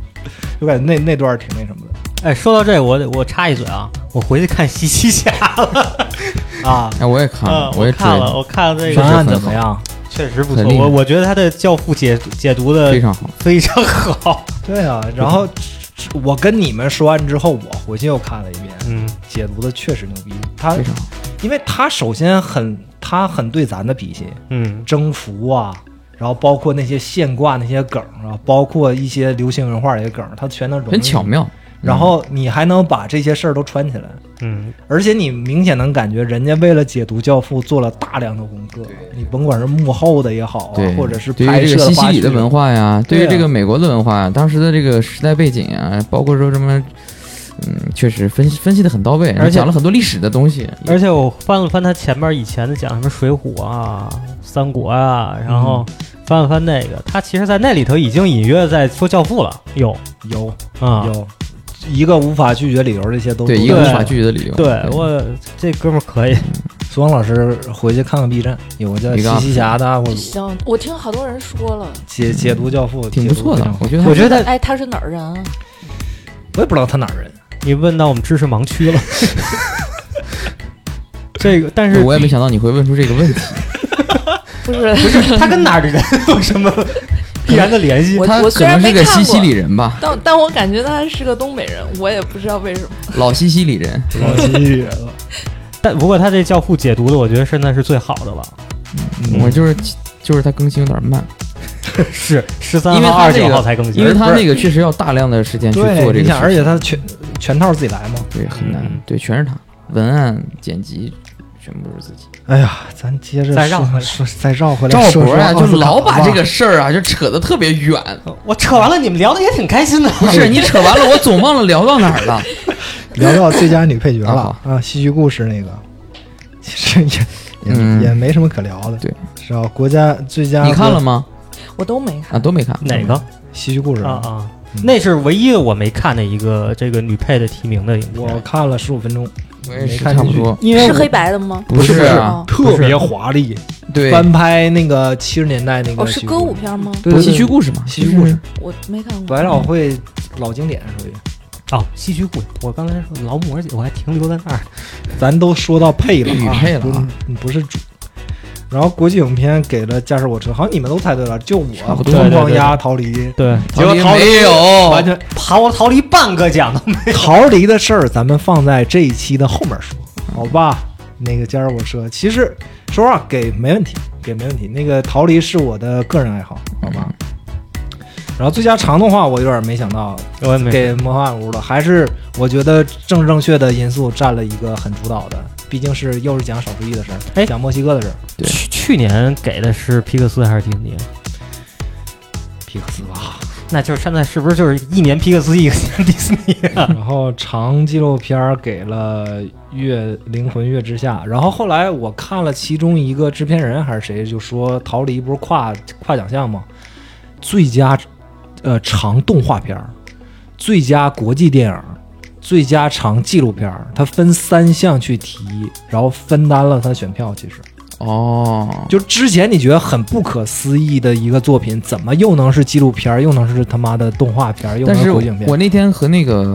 就感觉那那段挺那什么的哎，说到这，我得我插一嘴啊，我回去看西西侠了。啊。哎，我也看了，我，也看了，我看了这方个，案怎么样？确实不错。我我觉得他的教父解解读的非常好。非常好。对啊，然后 我跟你们说完之后，我回去又看了一遍，嗯，解读的确实牛逼。他非常好，因为他首先很他很对咱的脾气，嗯，征服啊，然后包括那些现挂那些梗啊，包括一些流行文化的一些梗，他全能融入很巧。妙。然后你还能把这些事儿都串起来，嗯，而且你明显能感觉人家为了解读《教父》做了大量的功课。你甭管是幕后的也好啊对，，或者是对拍摄于这个西西里的文化呀，对于这个美国的文化呀，当时的这个时代背景啊，包括说什么，嗯，确实分析分析的很到位，而且讲了很多历史的东西。而且我翻了翻他前面以前的讲什么《水浒》啊、三国啊，然后翻了翻那个，他其实在那里头已经隐约在说教父了。有有啊，有一个无法拒绝理由，这些都对对一个无法拒绝的理由。对我这哥们儿可以。苏王老师回去看看 B 站，有个叫一个西西侠的，我听好多人说了，解解读教父，挺不错的我觉得我觉得哎，他是哪儿人啊？我也不知道他哪儿人，你问到我们知识盲区了。这个，但是我也没想到你会问出这个问题。不是，不是他跟哪儿的人 有什么必然的联系 我？他可能是个西西里人吧，但但我感觉他是个东北人，我也不知道为什么。老西西里人。老西西里人了。但不过他这教父解读的，我觉得现在是最好的了。嗯我就是就是他更新有点慢，是十三因为号、二十九号才更新，因为他那个确实要大量的时间去做这个，而且他全全套自己来嘛，对很难嗯，对，全是他文案、剪辑全部是自己。哎呀，咱接着再绕回来说，再绕回来赵说博啊，就老把这个事儿啊，就扯得特别远。我扯完了，你们聊的也挺开心的。不是你扯完了，我总忘了聊到哪儿了。聊到最佳女配角了啊啊，戏剧故事那个，其实也也、嗯也没什么可聊的，对，是吧？国家最佳你看了吗？我都没看啊，。都没看。哪个戏剧故事啊啊嗯？那是唯一我没看的一个这个女配的提名的影我。看了十五分钟，我也是没看进去差不多。是因为是黑白的吗？不是特别华丽，对，翻拍那个七十年代那个哦，是歌舞片吗？对戏曲故事嘛，戏曲故事，我没看过。百老汇老经典属于。哦，戏曲故事，我刚才说劳模姐，我还停留在那儿。咱都说到配了啊，配了啊不是主。然后国际影片给了《驾驶我车》，好像你们都猜对了，就我疯狂鸭逃离，对，结果逃离没有完全逃逃离半个奖都没逃离的事儿，咱们放在这一期的后面说，好吧？那个《驾驶我车》，其实说实话给没问题，给没问题。那个逃离是我的个人爱好，好吧？然后最佳长动画，我有点没想到我也没给魔幻屋了，还是我觉得政治正确的因素占了一个很主导的，毕竟是又是讲少数裔的事儿，哎讲墨西哥的事儿。对去去年给的是皮克斯还是迪士尼？皮克斯吧。那就是现在是不是就是一年皮克斯一个年迪士尼啊？然后长纪录片儿给了《月灵魂月之下》，然后后来我看了其中一个制片人还是谁就说《逃离》不是跨跨奖项吗？最佳呃长动画片儿、最佳国际电影、最佳长纪录片儿，它分三项去提，然后分担了他选票。其实哦，就之前你觉得很不可思议的一个作品，怎么又能是纪录片儿，又能是他妈的动画片儿，又能但是是国际影片？我那天和那个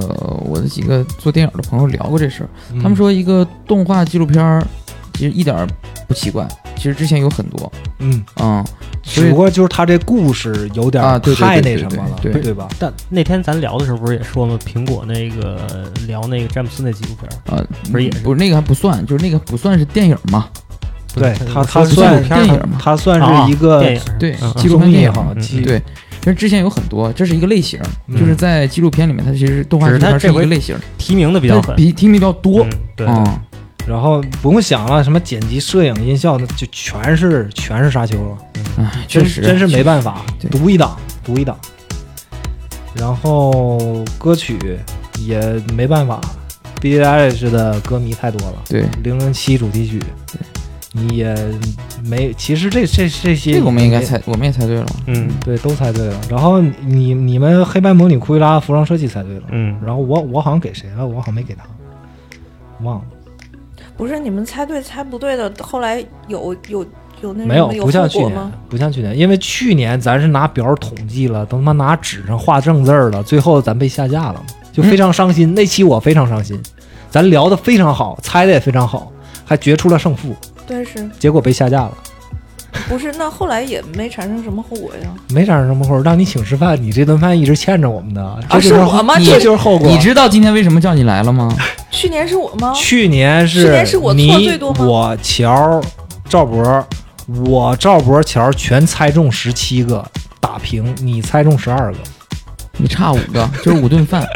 我的几个做电影的朋友聊过这事儿，嗯他们说一个动画纪录片儿其实一点儿不奇怪，其实之前有很多，嗯。嗯，只不过就是他这故事有点啊对对太对对那什么了，对对吧？但那天咱聊的时候不是也说吗？苹果那个聊那个詹姆斯那纪录片儿，啊，不是也是不是那个还不算，就是那个不算是电影嘛，对他，他算纪录片儿电影嘛他算啊是一个电影，对嗯，纪录片也好，对，其实之前有很多，这是一个类型，嗯就是在纪录片里面，它其实动画只纪录片是一个类型，提名的比较狠，比提名比较多嗯，对，嗯，然后不用想了，什么剪辑、摄影、音效，那就全是全是沙丘了，哎，真确实真是没办法，独一档，独一档。然后歌曲也没办法，Billie Eilish 的歌迷太多了，对，《零零七》主题曲，你也没，其实这这这些这个我们应该猜，我们也猜对了，嗯对，都猜对了。然后你你们黑白魔女库伊拉服装设计猜对了，嗯，然后我我好像给谁了？我好像没给他，忘了。不是你们猜对猜不对的，后来有有有那没有，不像去年不像去年，因为去年咱是拿表统计了，都他妈拿纸上画正字儿了，最后咱被下架了嘛，就非常伤心。那期我非常伤心，咱聊的非常好，猜的也非常好，还决出了胜负，对，是。结果被下架了，不是？那后来也没产生什么后果呀。没产生什么后果，让你请吃饭，你这顿饭一直欠着我们的，这就是是我吗这这就是后果。你知道今天为什么叫你来了吗？去年是我吗？去年是去年是我错你最多吗我乔赵博，我赵博乔全猜中十七个，打平，你猜中十二个，你差五个，就是五顿饭。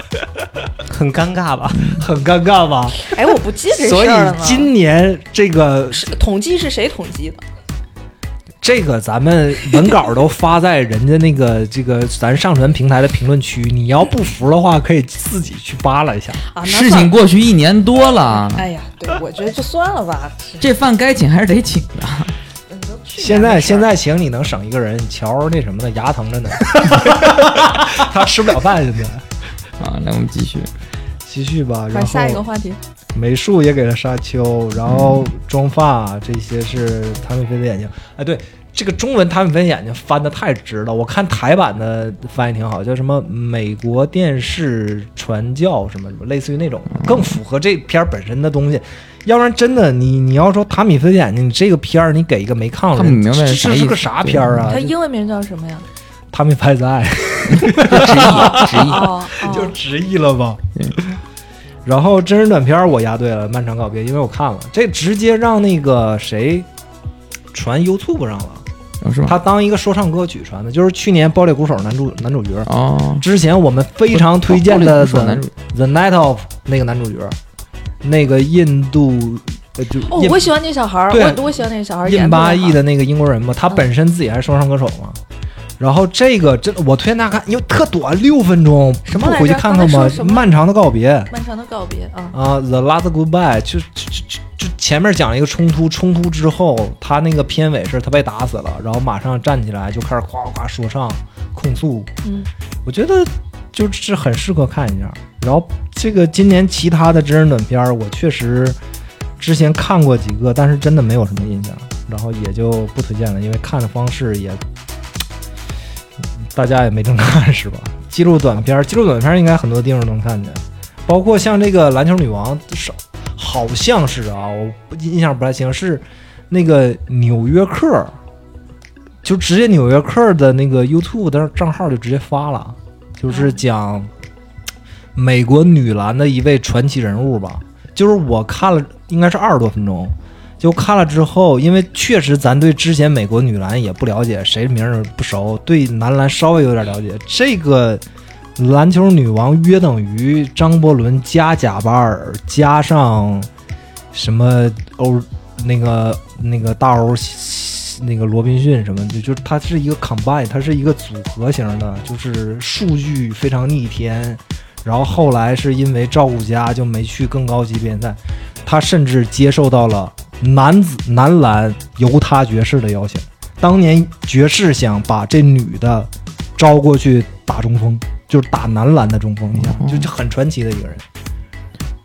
很尴尬吧？很尴尬吧？哎，我不记这所以事儿了呢。今年这个是统计是谁统计的？这个咱们文稿都发在人家那个这个咱上传平台的评论区，你要不服的话，可以自己去扒拉一下。啊，事情过去一年多了，哎呀，对，我觉得就算了吧。这饭该请还是得请的。现在现在请你能省一个人，乔那什么的牙疼着呢，他吃不了饭现在。啊，来我们继续。继续吧，然后下一个话题。美术也给了沙丘，然后妆发这些是汤米菲的眼睛。哎，对，这个中文汤米菲眼睛翻的太直了，我看台版的翻译挺好，叫什么美国电视传教什么什么，类似于那种，更符合这片儿本身的东西。要不然真的，你你要说塔米菲的眼睛，你这个片儿你给一个没看过他明白这是个啥片儿啊它？英文名叫什么呀？塔米拍在爱。直译，直译。哦，就哦直译了吧对。然后真人短片我押对了，《漫长告别》，因为我看了，这直接让那个谁传 YouTube 上了，哦，是吧？他当一个说唱歌曲传的，就是去年《爆裂鼓手》男主男主角。哦，之前我们非常推荐的手 The Night of 那个男主角，那个印度呃就我喜欢那小孩儿，对我我喜欢那小孩儿，印巴裔裔的那个英国人嘛，他嗯本身自己还是说唱歌手嘛。然后这个真的，我推荐大家看，因为特短，六分钟，什么回去看看吗刚才说？什么漫长的告别漫长的告别啊，啊，《The Last Goodbye》就就就就就前面讲了一个冲突，冲突之后，他那个片尾是他被打死了，然后马上站起来就开始夸夸说唱控诉，嗯，我觉得就是很适合看一下。然后这个今年其他的真人短片儿，我确实之前看过几个，但是真的没有什么印象，然后也就不推荐了，因为看的方式也大家也没正看是吧？记录短片，记录短片应该很多地方能看见，包括像这个篮球女王是好像是啊，我印象不太清，是那个纽约客。就直接纽约客的那个 YouTube 的账号就直接发了，就是讲美国女篮的一位传奇人物吧。就是我看了，应该是二十多分钟，就看了之后，因为确实咱对之前美国女篮也不了解，谁名儿不熟，对男篮稍微有点了解。这个篮球女王约等于张伯伦加贾巴尔加上什么欧那个那个大欧那个罗宾逊什么的，就是它是一个 combine，它是一个组合型的，就是数据非常逆天。然后后来是因为照顾家就没去更高级别赛，他甚至接受到了男子男篮犹他爵士的邀请。当年爵士想把这女的招过去打中锋，就是打男篮的中锋，你想就就很传奇的一个人。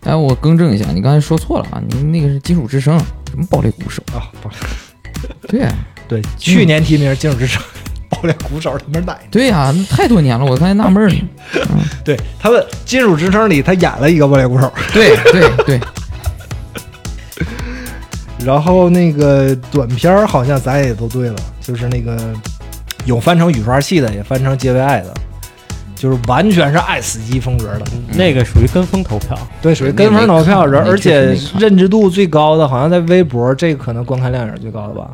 哎，我更正一下，你刚才说错了啊，你那个是金属之声，什么爆裂鼓手？啊，不对啊对，去年提名金属之声，爆裂鼓手他们哪？对呀、那太多年了，我刚才纳闷儿呢。对他们金属之声里他演了一个爆裂鼓手。对对对，然后那个短片儿好像咱也都对了，就是那个有翻成雨刷器的，也翻成接为爱的，就是完全是爱死机风格的。那个属于跟风投票，对，属于跟风投票，那那而而且认知度最高的，好像在微博这个可能观看量也是最高的吧。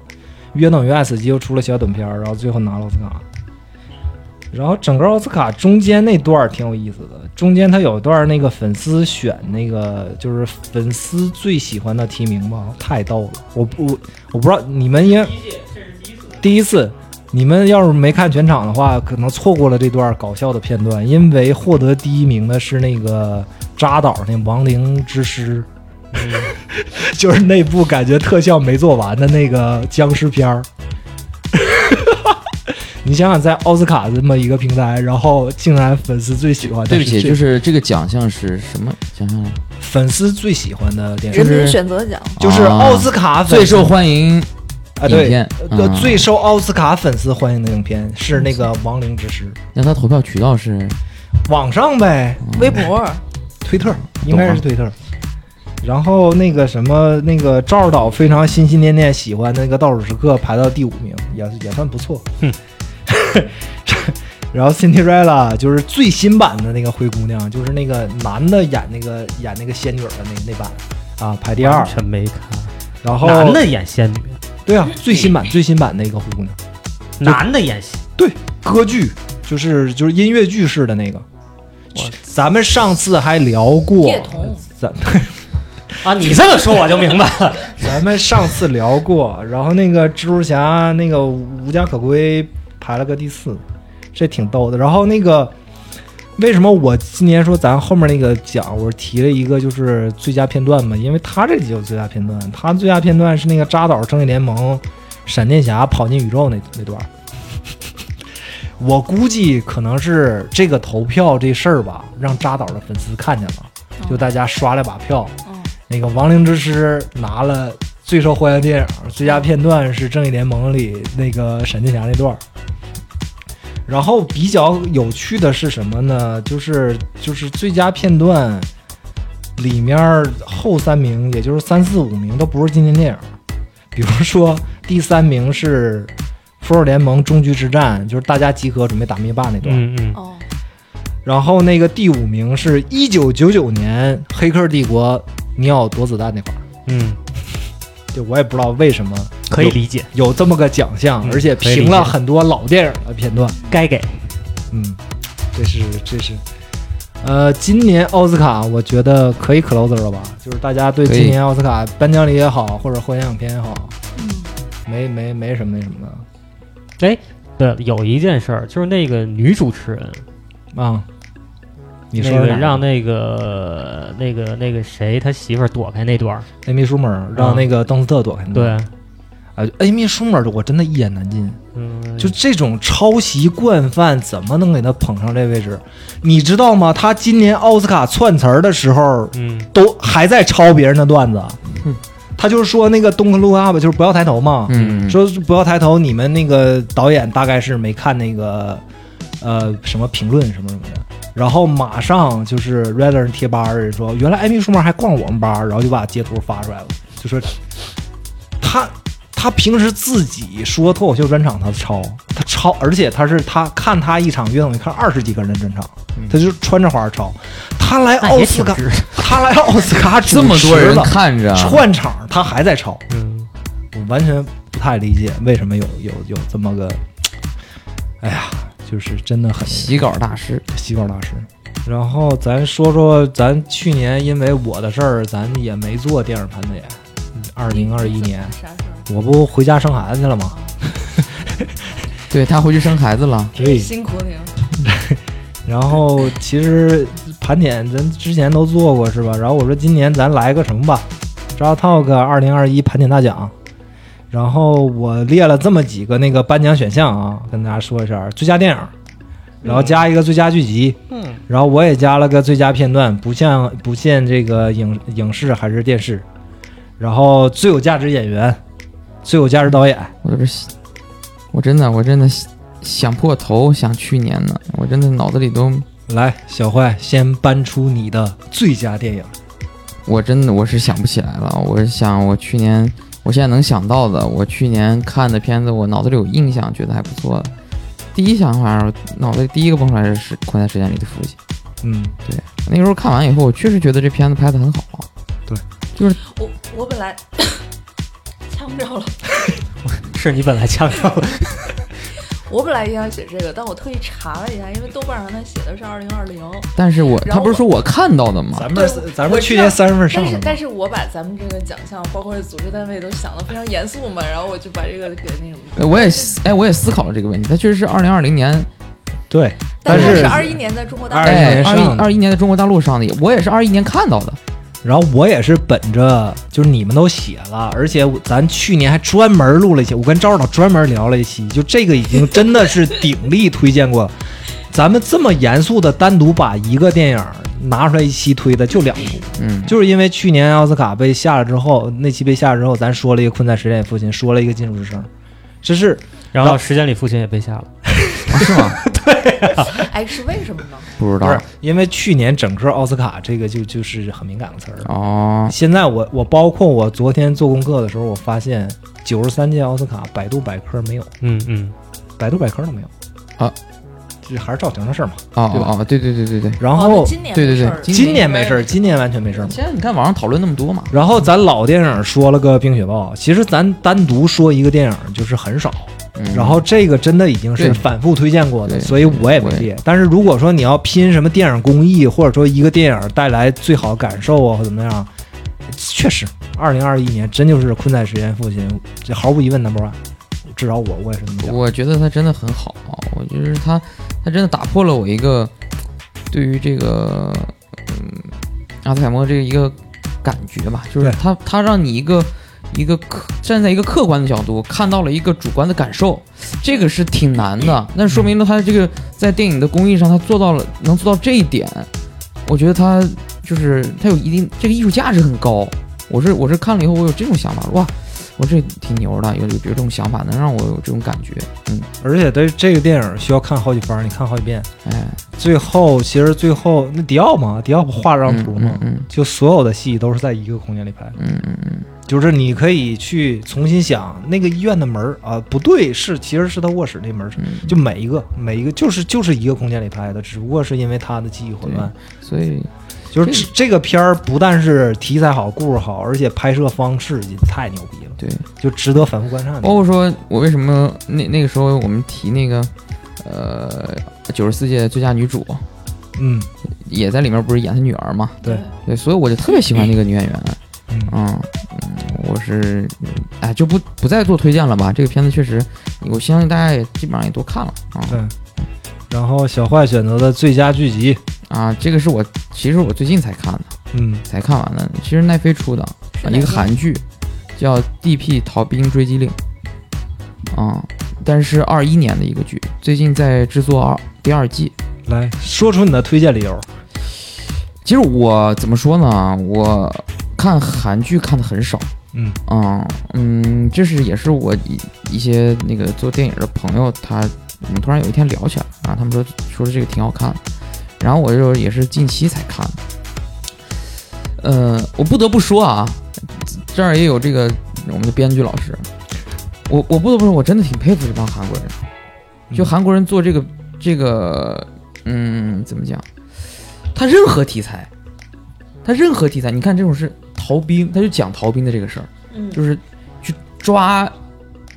约等于爱死机又出了小短片儿，然后最后拿了奥斯卡。然后整个奥斯卡中间那段儿挺有意思的，中间他有一段那个粉丝选那个就是粉丝最喜欢的提名吧，太逗了。我不我不知道你们应第一次，你们要是没看全场的话，可能错过了这段搞笑的片段，因为获得第一名的是那个扎导那《亡灵之师》，就是那部感觉特效没做完的那个僵尸片儿。你想想，在奥斯卡这么一个平台，然后竟然粉丝最喜欢的对不起，就是这个奖项是什么奖项？粉丝最喜欢的电影，人民就是选择奖，就是奥斯卡粉最受欢迎啊对最受奥斯卡粉丝欢迎的影片是那个《亡灵之诗》，那他投票渠道是网上呗，微博，推特应该是推特。然后那个什么，那个赵导非常心心念念喜欢的那个倒数时刻排到第五名，也也算不错。哼。然后 Cinderella 就是最新版的那个灰姑娘，就是那个男的演那个演那个仙女的那那版啊，排第二完。全没看。然后男的演仙女，对啊，最新版最新版那个灰姑娘，男的演仙，对，歌剧就是就是音乐剧式的那个。咱们上次还聊过咱 啊，你这么说我就明白了。咱们上次聊过，然后那个蜘蛛侠那个无家可归排了个第四，这挺逗的。然后那个为什么我今年说咱后面那个奖，我提了一个就是最佳片段嘛，因为他这里就有最佳片段，他最佳片段是那个扎导正义联盟闪电侠跑进宇宙那那段。我估计可能是这个投票这事儿吧，让扎导的粉丝看见了，就大家刷了把票，嗯，那个《亡灵之师》拿了最受欢迎电影，最佳片段是《正义联盟》里那个闪电侠那段儿。然后比较有趣的是什么呢？就是就是最佳片段里面后三名，也就是三四五名都不是今年电影。比如说第三名是《复仇者联盟：终局之战》，就是大家集合准备打灭霸那段。嗯嗯，哦，然后那个第五名是一九九九年《黑客帝国》尼奥躲子弹那块儿。嗯，就我也不知道为什么可以理解，有这么个奖项，嗯而且评了很多老电影的片段。该给。嗯，这是这是。呃，今年奥斯卡我觉得可以 closer 了吧？就是大家对可以今年奥斯卡颁奖礼也好，或者获奖影片也好，嗯，没没没什么那什么的。哎，对，有一件事儿，就是那个女主持人，啊。你说那个让那个那个那个谁他媳妇儿躲开那段儿，Amy Schumer 让那个邓斯特躲开那对段，，啊，Amy Schumer 我真的一言难尽。嗯，就这种抄袭惯犯，怎么能给他捧上这位置？你知道吗？他今年奥斯卡串词儿的时候，嗯都还在抄别人的段子嗯。他就是说那个 “Don't look up”，就是不要抬头嘛。嗯，说不要抬头，你们那个导演大概是没看那个呃什么评论什么什么的。然后马上就是 Reddit 上贴吧的人说，原来艾米舒曼还逛我们吧，然后就把截图发出来了，就说他他平时自己说脱口秀专场他抄，他抄，而且他是他看他一场约等于看二十几个人的专场，他就穿着花抄。他来奥斯卡，他来奥斯卡这么多人看着，串场，他还在抄。嗯，我完全不太理解为什么有有有这么个，哎呀，就是真的很洗稿大师，洗稿大师。然后咱说说，咱去年因为我的事儿，咱也没做电影盘点。二零二一年，啥事儿？我不回家生孩子去了吗？对他回去生孩子了，对。辛苦你了。然后其实盘点咱之前都做过是吧？然后我说今年咱来个什么吧，Draw Talk 二零二一盘点大奖。然后我列了这么几个那个颁奖选项啊，跟大家说一下：最佳电影，然后加一个最佳剧集，嗯，然后我也加了个最佳片段，不像不限这个影影视还是电视，然后最有价值演员，最有价值导演，我这是，我真的我真的想破头想去年呢，我真的脑子里都，来，小坏先搬出你的最佳电影。我真的我是想不起来了，我是想我去年，我现在能想到的，我去年看的片子，我脑子里有印象，觉得还不错的。第一想法，脑子里第一个蹦出来的是《困在时间里的父亲》。嗯，对那个时候看完以后，我确实觉得这片子拍的很好。对，就是我我本来呛着了，是你本来呛着了，我本来也想写这个，但我特意查了一下，因为豆瓣上它写的是二零二零。但是我他不是说我看到的吗？咱们咱们去年三月份上的但是但是我把咱们这个奖项，包括组织单位都想得非常严肃嘛，然后我就把这个给那什么。呃我也思哎，我也思考了这个问题。它确实是二零二零年，对，但但是是二一年在中国大陆21哎，年二一二一年在中国大陆上的，我也是二一年看到的。然后我也是本着就是你们都写了，而且咱去年还专门录了一期，我跟赵指导专门聊了一期，就这个已经真的是鼎力推荐过。咱们这么严肃的单独把一个电影拿出来一期推的就两部，嗯，就是因为去年奥斯卡被下了之后，那期被下了之后，咱说了一个《困在时间里父亲》，说了一个《金属之声》，这是然后时间里父亲也被下了，啊 是吗？对哎，是为什么呢？不知道不是因为去年整个奥斯卡这个就就是很敏感的词儿。哦，现在我我包括我昨天做功课的时候，我发现九十三届奥斯卡百度百科没有，嗯嗯，百度百科都没有啊，这还是赵婷的事儿嘛。啊对吧哦哦，对对对对对。然后哦今年对对对没事儿今今年没事儿，今年完全没事儿嘛。现在你看网上讨论那么多嘛，然后咱老电影说了个《冰雪暴》，其实咱单独说一个电影就是很少。嗯然后这个真的已经是反复推荐过的，所以我也没列。但是如果说你要拼什么电影工艺，或者说一个电影带来最好感受啊，或怎么样，确实，二零二一年真就是《困在时间父亲》，这毫无疑问 number one。至少我我也是这么想。我觉得他真的很好，我觉得他他真的打破了我一个对于这个嗯阿兹海默这个一个感觉吧，就是对他他让你一个一个客站在一个客观的角度看到了一个主观的感受，这个是挺难的，那说明了他这个在电影的工艺上他做到了能做到这一点，我觉得他就是他有一定这个艺术价值很高，我是我是看了以后我有这种想法，哇。我这挺牛的，有有这种想法，能让我有这种感觉。嗯，而且对这个电影需要看好几番，你看好几遍。哎，最后其实最后那迪奥嘛，迪奥不画了张图嘛？嗯就所有的戏都是在一个空间里拍。嗯嗯嗯就是你可以去重新想那个医院的门儿啊，不对，是其实是他卧室那门就每一个每一个就是就是一个空间里拍的，只不过是因为他的记忆混乱。所以就是这个片儿不但是题材好、故事好，而且拍摄方式也太牛逼了，对，就值得反复观看。包括说我为什么那那个时候我们提那个呃九十四届最佳女主，嗯，也在里面不是演她女儿嘛？对对，所以我就特别喜欢那个女演员。嗯嗯嗯，我是哎就不不再做推荐了吧。这个片子确实，我相信大家也基本上也都看了啊对。然后小坏选择的最佳剧集，啊，这个是我其实我最近才看的，嗯，才看完的。其实奈飞出的一个韩剧，叫《D.P. 逃兵追击令》啊，但是二一年的一个剧，最近在制作二第二季。来说出你的推荐理由。其实我怎么说呢？我看韩剧看的很少，嗯嗯嗯，这是也是我一一些那个做电影的朋友，他我们突然有一天聊起来啊，他们说说这个挺好看的，然后我就也是近期才看的。呃，我不得不说啊，这儿也有这个我们的编剧老师，我我不得不说，我真的挺佩服这帮韩国人，就韩国人做这个这个，嗯，怎么讲？他任何题材，他任何题材，你看这种是逃兵，他就讲逃兵的这个事儿。嗯，就是去抓，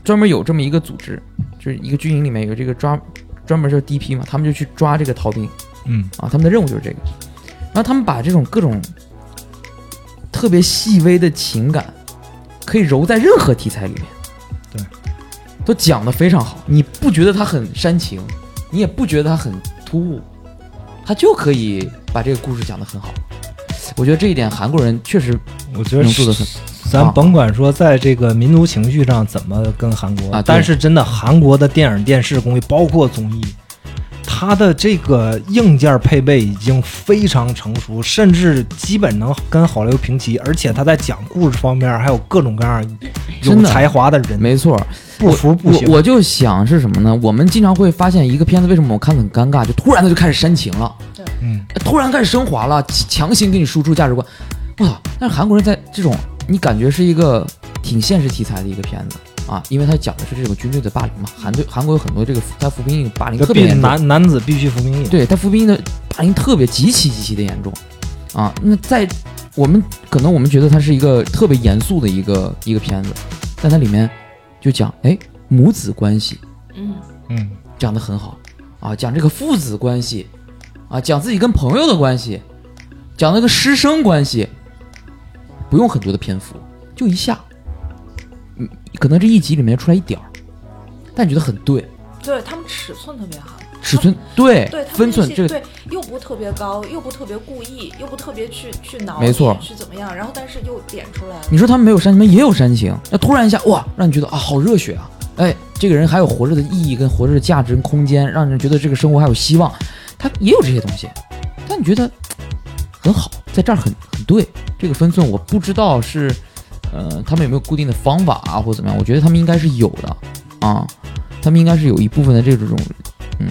专门有这么一个组织，就是一个军营里面有这个抓，专门就是 DP 嘛，他们就去抓这个逃兵嗯啊，他们的任务就是这个。然后他们把这种各种特别细微的情感，可以揉在任何题材里面，对，都讲得非常好。你不觉得他很煽情，你也不觉得他很突兀，他就可以把这个故事讲得很好。我觉得这一点韩国人确实我觉得能做得很咱甭管说在这个民族情绪上怎么跟韩国，啊但是真的韩国的电影电视工艺，包括综艺，它的这个硬件配备已经非常成熟，甚至基本能跟好莱坞平齐。而且他在讲故事方面还有各种各样有才华的人，没错。不服不行。我我就想是什么呢？我们经常会发现一个片子，为什么我看得很尴尬？就突然他就开始煽情了，嗯，突然开始升华了，强强行给你输出价值观。我操！但是韩国人在这种你感觉是一个挺现实题材的一个片子啊，因为他讲的是这个军队的霸凌嘛。韩队韩国有很多这个他服兵役霸凌特别严重，男男子必须服兵役。对他服兵役的霸凌特别极其极其的严重啊。那在我们可能我们觉得它是一个特别严肃的一个一个片子，但它里面就讲哎母子关系。嗯，嗯，讲的很好啊，讲这个父子关系啊，讲自己跟朋友的关系，讲那个师生关系，不用很多的篇幅，就一下，嗯，可能这一集里面出来一点儿，但你觉得很对，对他们尺寸特别好，尺寸对对分寸这个对又不特别高，又不特别故意，又不特别去去挠没错去怎么样，然后但是又点出来了。你说他们没有煽情？也有煽情，那突然一下哇，让你觉得啊好热血啊！哎，这个人还有活着的意义跟活着的价值跟空间，让人觉得这个生活还有希望。他也有这些东西，但你觉得很好，在这儿很很对。这个分寸我不知道是呃他们有没有固定的方法啊，或者怎么样？我觉得他们应该是有的啊，他们应该是有一部分的这种嗯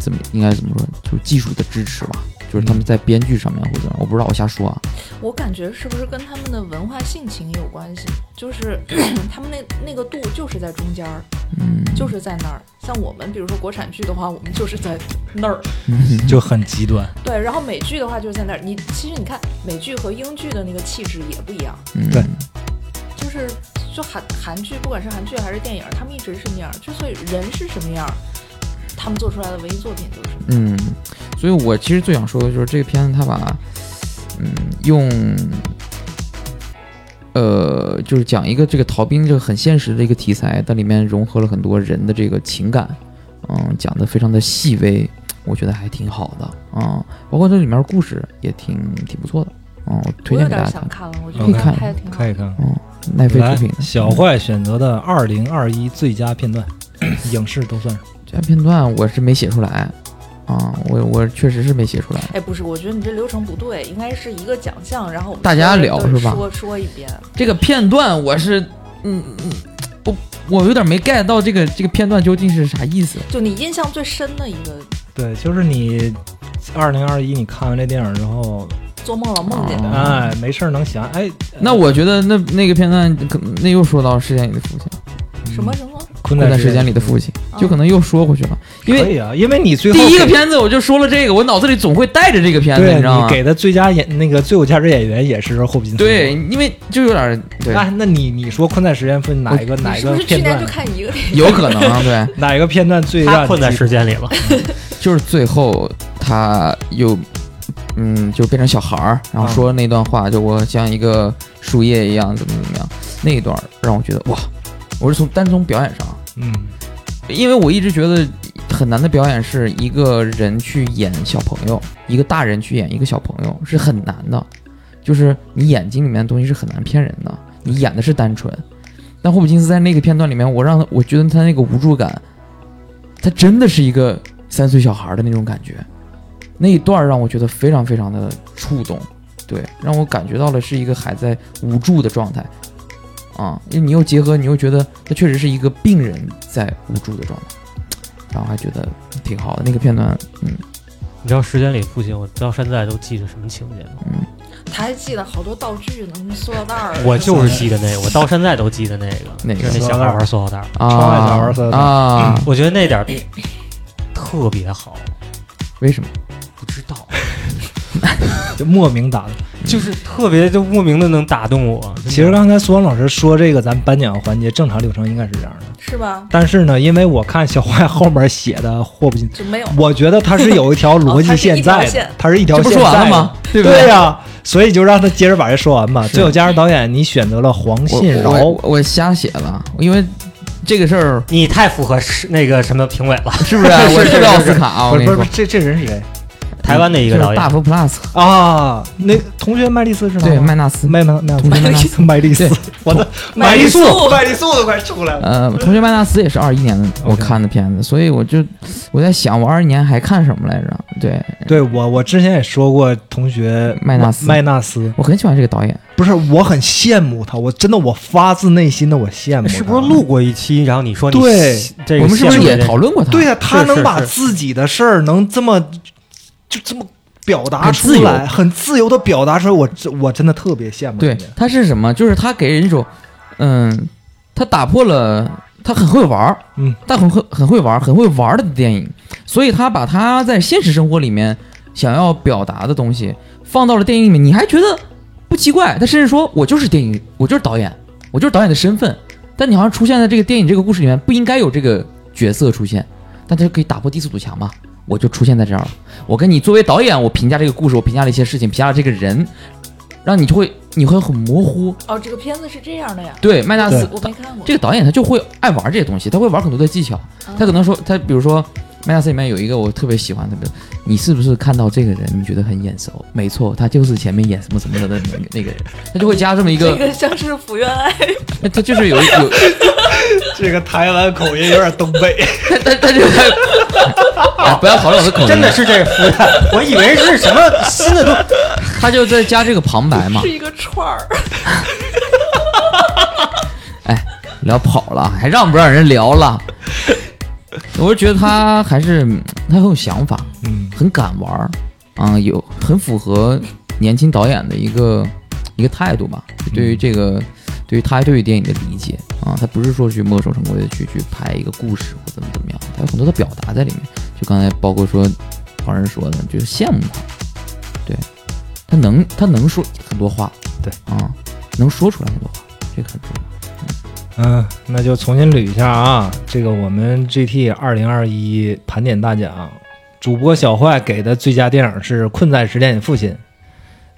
怎么应该怎么说，就是技术的支持吧。就是他们在编剧上面或者怎么样我不知道，我瞎说啊。我感觉是不是跟他们的文化性情有关系？就是 他们那那个度就是在中间儿，嗯，就是在那儿。像我们比如说国产剧的话，我们就是在那儿。就很极端。对，然后美剧的话就是在那儿。你其实你看美剧和英剧的那个气质也不一样，嗯对就是就韩韩剧，不管是韩剧还是电影，他们一直是那样。之所以人是什么样，他们做出来的唯一作品就是什么。嗯，所以我其实最想说的就是这个片子，它把嗯用呃就是讲一个这个逃兵这个很现实的一个题材，但里面融合了很多人的这个情感，嗯，讲的非常的细微，我觉得还挺好的啊、包括这里面故事也挺挺不错的，嗯，我推荐给大家看，想看了，我觉得可以看拍的挺好可。以看。嗯，奈飞来出品的，小坏选择的二零二一最佳片段，影视都算。这片段我是没写出来啊，我我确实是没写出来。哎，不是，我觉得你这流程不对，应该是一个奖项，然后大家聊是吧说说一遍。这个片段我是，嗯嗯，我我有点没 get 到这个这个片段究竟是啥意思。就你印象最深的一个对，就是你二零二一你看完这电影之后，做梦了梦见的，哦哎，没事儿能想，哎，那我觉得那那个片段，可那又说到事件里的父亲，什么什么？困困在时间里的父亲，哦就可能又说回去了。因为可以啊，因为你最后第一个片子我就说了这个，我脑子里总会带着这个片子，你知道吗？给的最佳演那个最有价值演员也是霍普金斯。对，，因为就有点对，那那你你说困在时间分哪一个哪一个片段年就？看一个电影？有可能啊，对，哪一个片段最让你困在时间里了。就是最后他又嗯，就变成小孩儿，然后说那段话，就我像一个树叶一样，怎么怎么样，那一段让我觉得哇，我是从单从表演上，嗯。因为我一直觉得很难的表演是一个人去演小朋友，一个大人去演一个小朋友是很难的，就是你眼睛里面的东西是很难骗人的，你演的是单纯，但霍普金斯在那个片段里面，我让我觉得他那个无助感，他真的是一个三岁小孩的那种感觉，那一段让我觉得非常非常的触动，对，让我感觉到了是一个还在无助的状态。啊，因为你又结合，你又觉得他确实是一个病人在无助的状态，然后还觉得挺好的那个片段，嗯你知道《时间里父亲》，我到现在都记得什么情节吗？嗯，他还记得好多道具呢，什么塑料袋儿啊。我就是记得那个，我到现在都记得那个，那个那小孩玩塑料袋儿，啊，窗外小孩色彩啊，我觉得那点儿特别好，为什么？不知道，就莫名打动。就是特别就莫名的能打动我。其实刚才苏王老师说这个，咱颁奖环节正常流程应该是这样的，是吧？但是呢，因为我看小坏后面写的霍普金，就没有。我觉得他是有一条逻辑 线在的哦是一条线，他是一条线说完了吗？对不对呀、所以就让他接着把这说完吧。最后加上导演，你选择了黄信饶，我我瞎写了，因为这个事儿你太符合是那个什么评委了，是不是？我是是奥斯卡不是不，是，这这人是谁台湾的一个导演，大佛 plus，啊？那同学麦丽丝是吗？对麦纳斯，麦麦麦同学麦纳斯麦丽丝，我的麦丽素麦丽素都快出来了。呃，同学麦纳斯也是二一年我看的片子，所以我就我在想，我二一年还看什么来着？对对我，我之前也说过，同学麦纳斯麦纳斯我很喜欢这个导演，不是，我很羡慕他，我真的我发自内心的我羡慕他。是不是录过一期？然后你说你对这个我们是不是也讨论过他？对呀、他能把自己的事儿能这么就这么表达出来，很自由的表达出来，我真我真的特别羡慕对。，他是什么？就是他给人一种，嗯，他打破了，他很会玩儿，嗯，他很会很会玩儿，很会玩儿的电影，所以他把他在现实生活里面想要表达的东西放到了电影里面，你还觉得不奇怪？他甚至说我就是电影，我就是导演，我就是导演的身份，但你好像出现在这个电影这个故事里面，不应该有这个角色出现，但他就可以打破第四堵墙嘛。我就出现在这儿了。我跟你作为导演，我评价这个故事，我评价了一些事情，评价了这个人，让你就会你会很模糊。哦，这个片子是这样的呀。对，麦纳斯我没看过。这个导演他就会爱玩这些东西，他会玩很多的技巧。啊他可能说，他比如说麦纳斯里面有一个我特别喜欢的，你是不是看到这个人你觉得很眼熟？没错，他就是前面演什么什么的那个那个人，他就会加这么一个，这个像是福原爱，他就是有有 这个台湾口音有点东北，他他就在，哎不要讨论我的口音，真的是这个福袋，我以为是什么新的东，他就在加这个旁白嘛是。一个串儿。哎，聊跑了，还让不让人聊了？我是觉得他还是嗯他很有想法，嗯，很敢玩儿，啊、有很符合年轻导演的一个一个态度吧，对于这个，对于他对于电影的理解啊，他不是说去墨守成规的去去拍一个故事或怎么怎么样，他有很多的表达在里面。就刚才包括说旁人说的，就是羡慕他，对他能他能说很多话，对啊，能说出来很多话，这个很重要。嗯，那就重新捋一下啊。这个我们 GT 二零二一盘点大奖，主播小坏给的最佳电影是《困在时间里父亲》，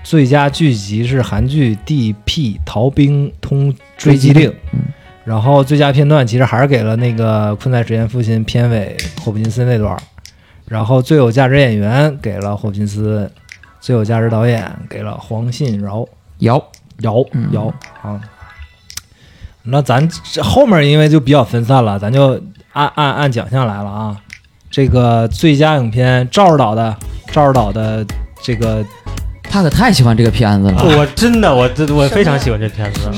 最佳剧集是韩剧《D.P. 逃兵通追击令》，嗯然后最佳片段其实还是给了那个《困在时间父亲》片尾霍普金斯那段儿，然后最有价值演员给了霍普金斯，最有价值导演给了黄信尧尧尧尧啊。那咱这后面因为就比较分散了，咱就按按按奖项来了啊。这个最佳影片赵指导的赵指导的这个他可太喜欢这个片子了。我真的我我非常喜欢这片子。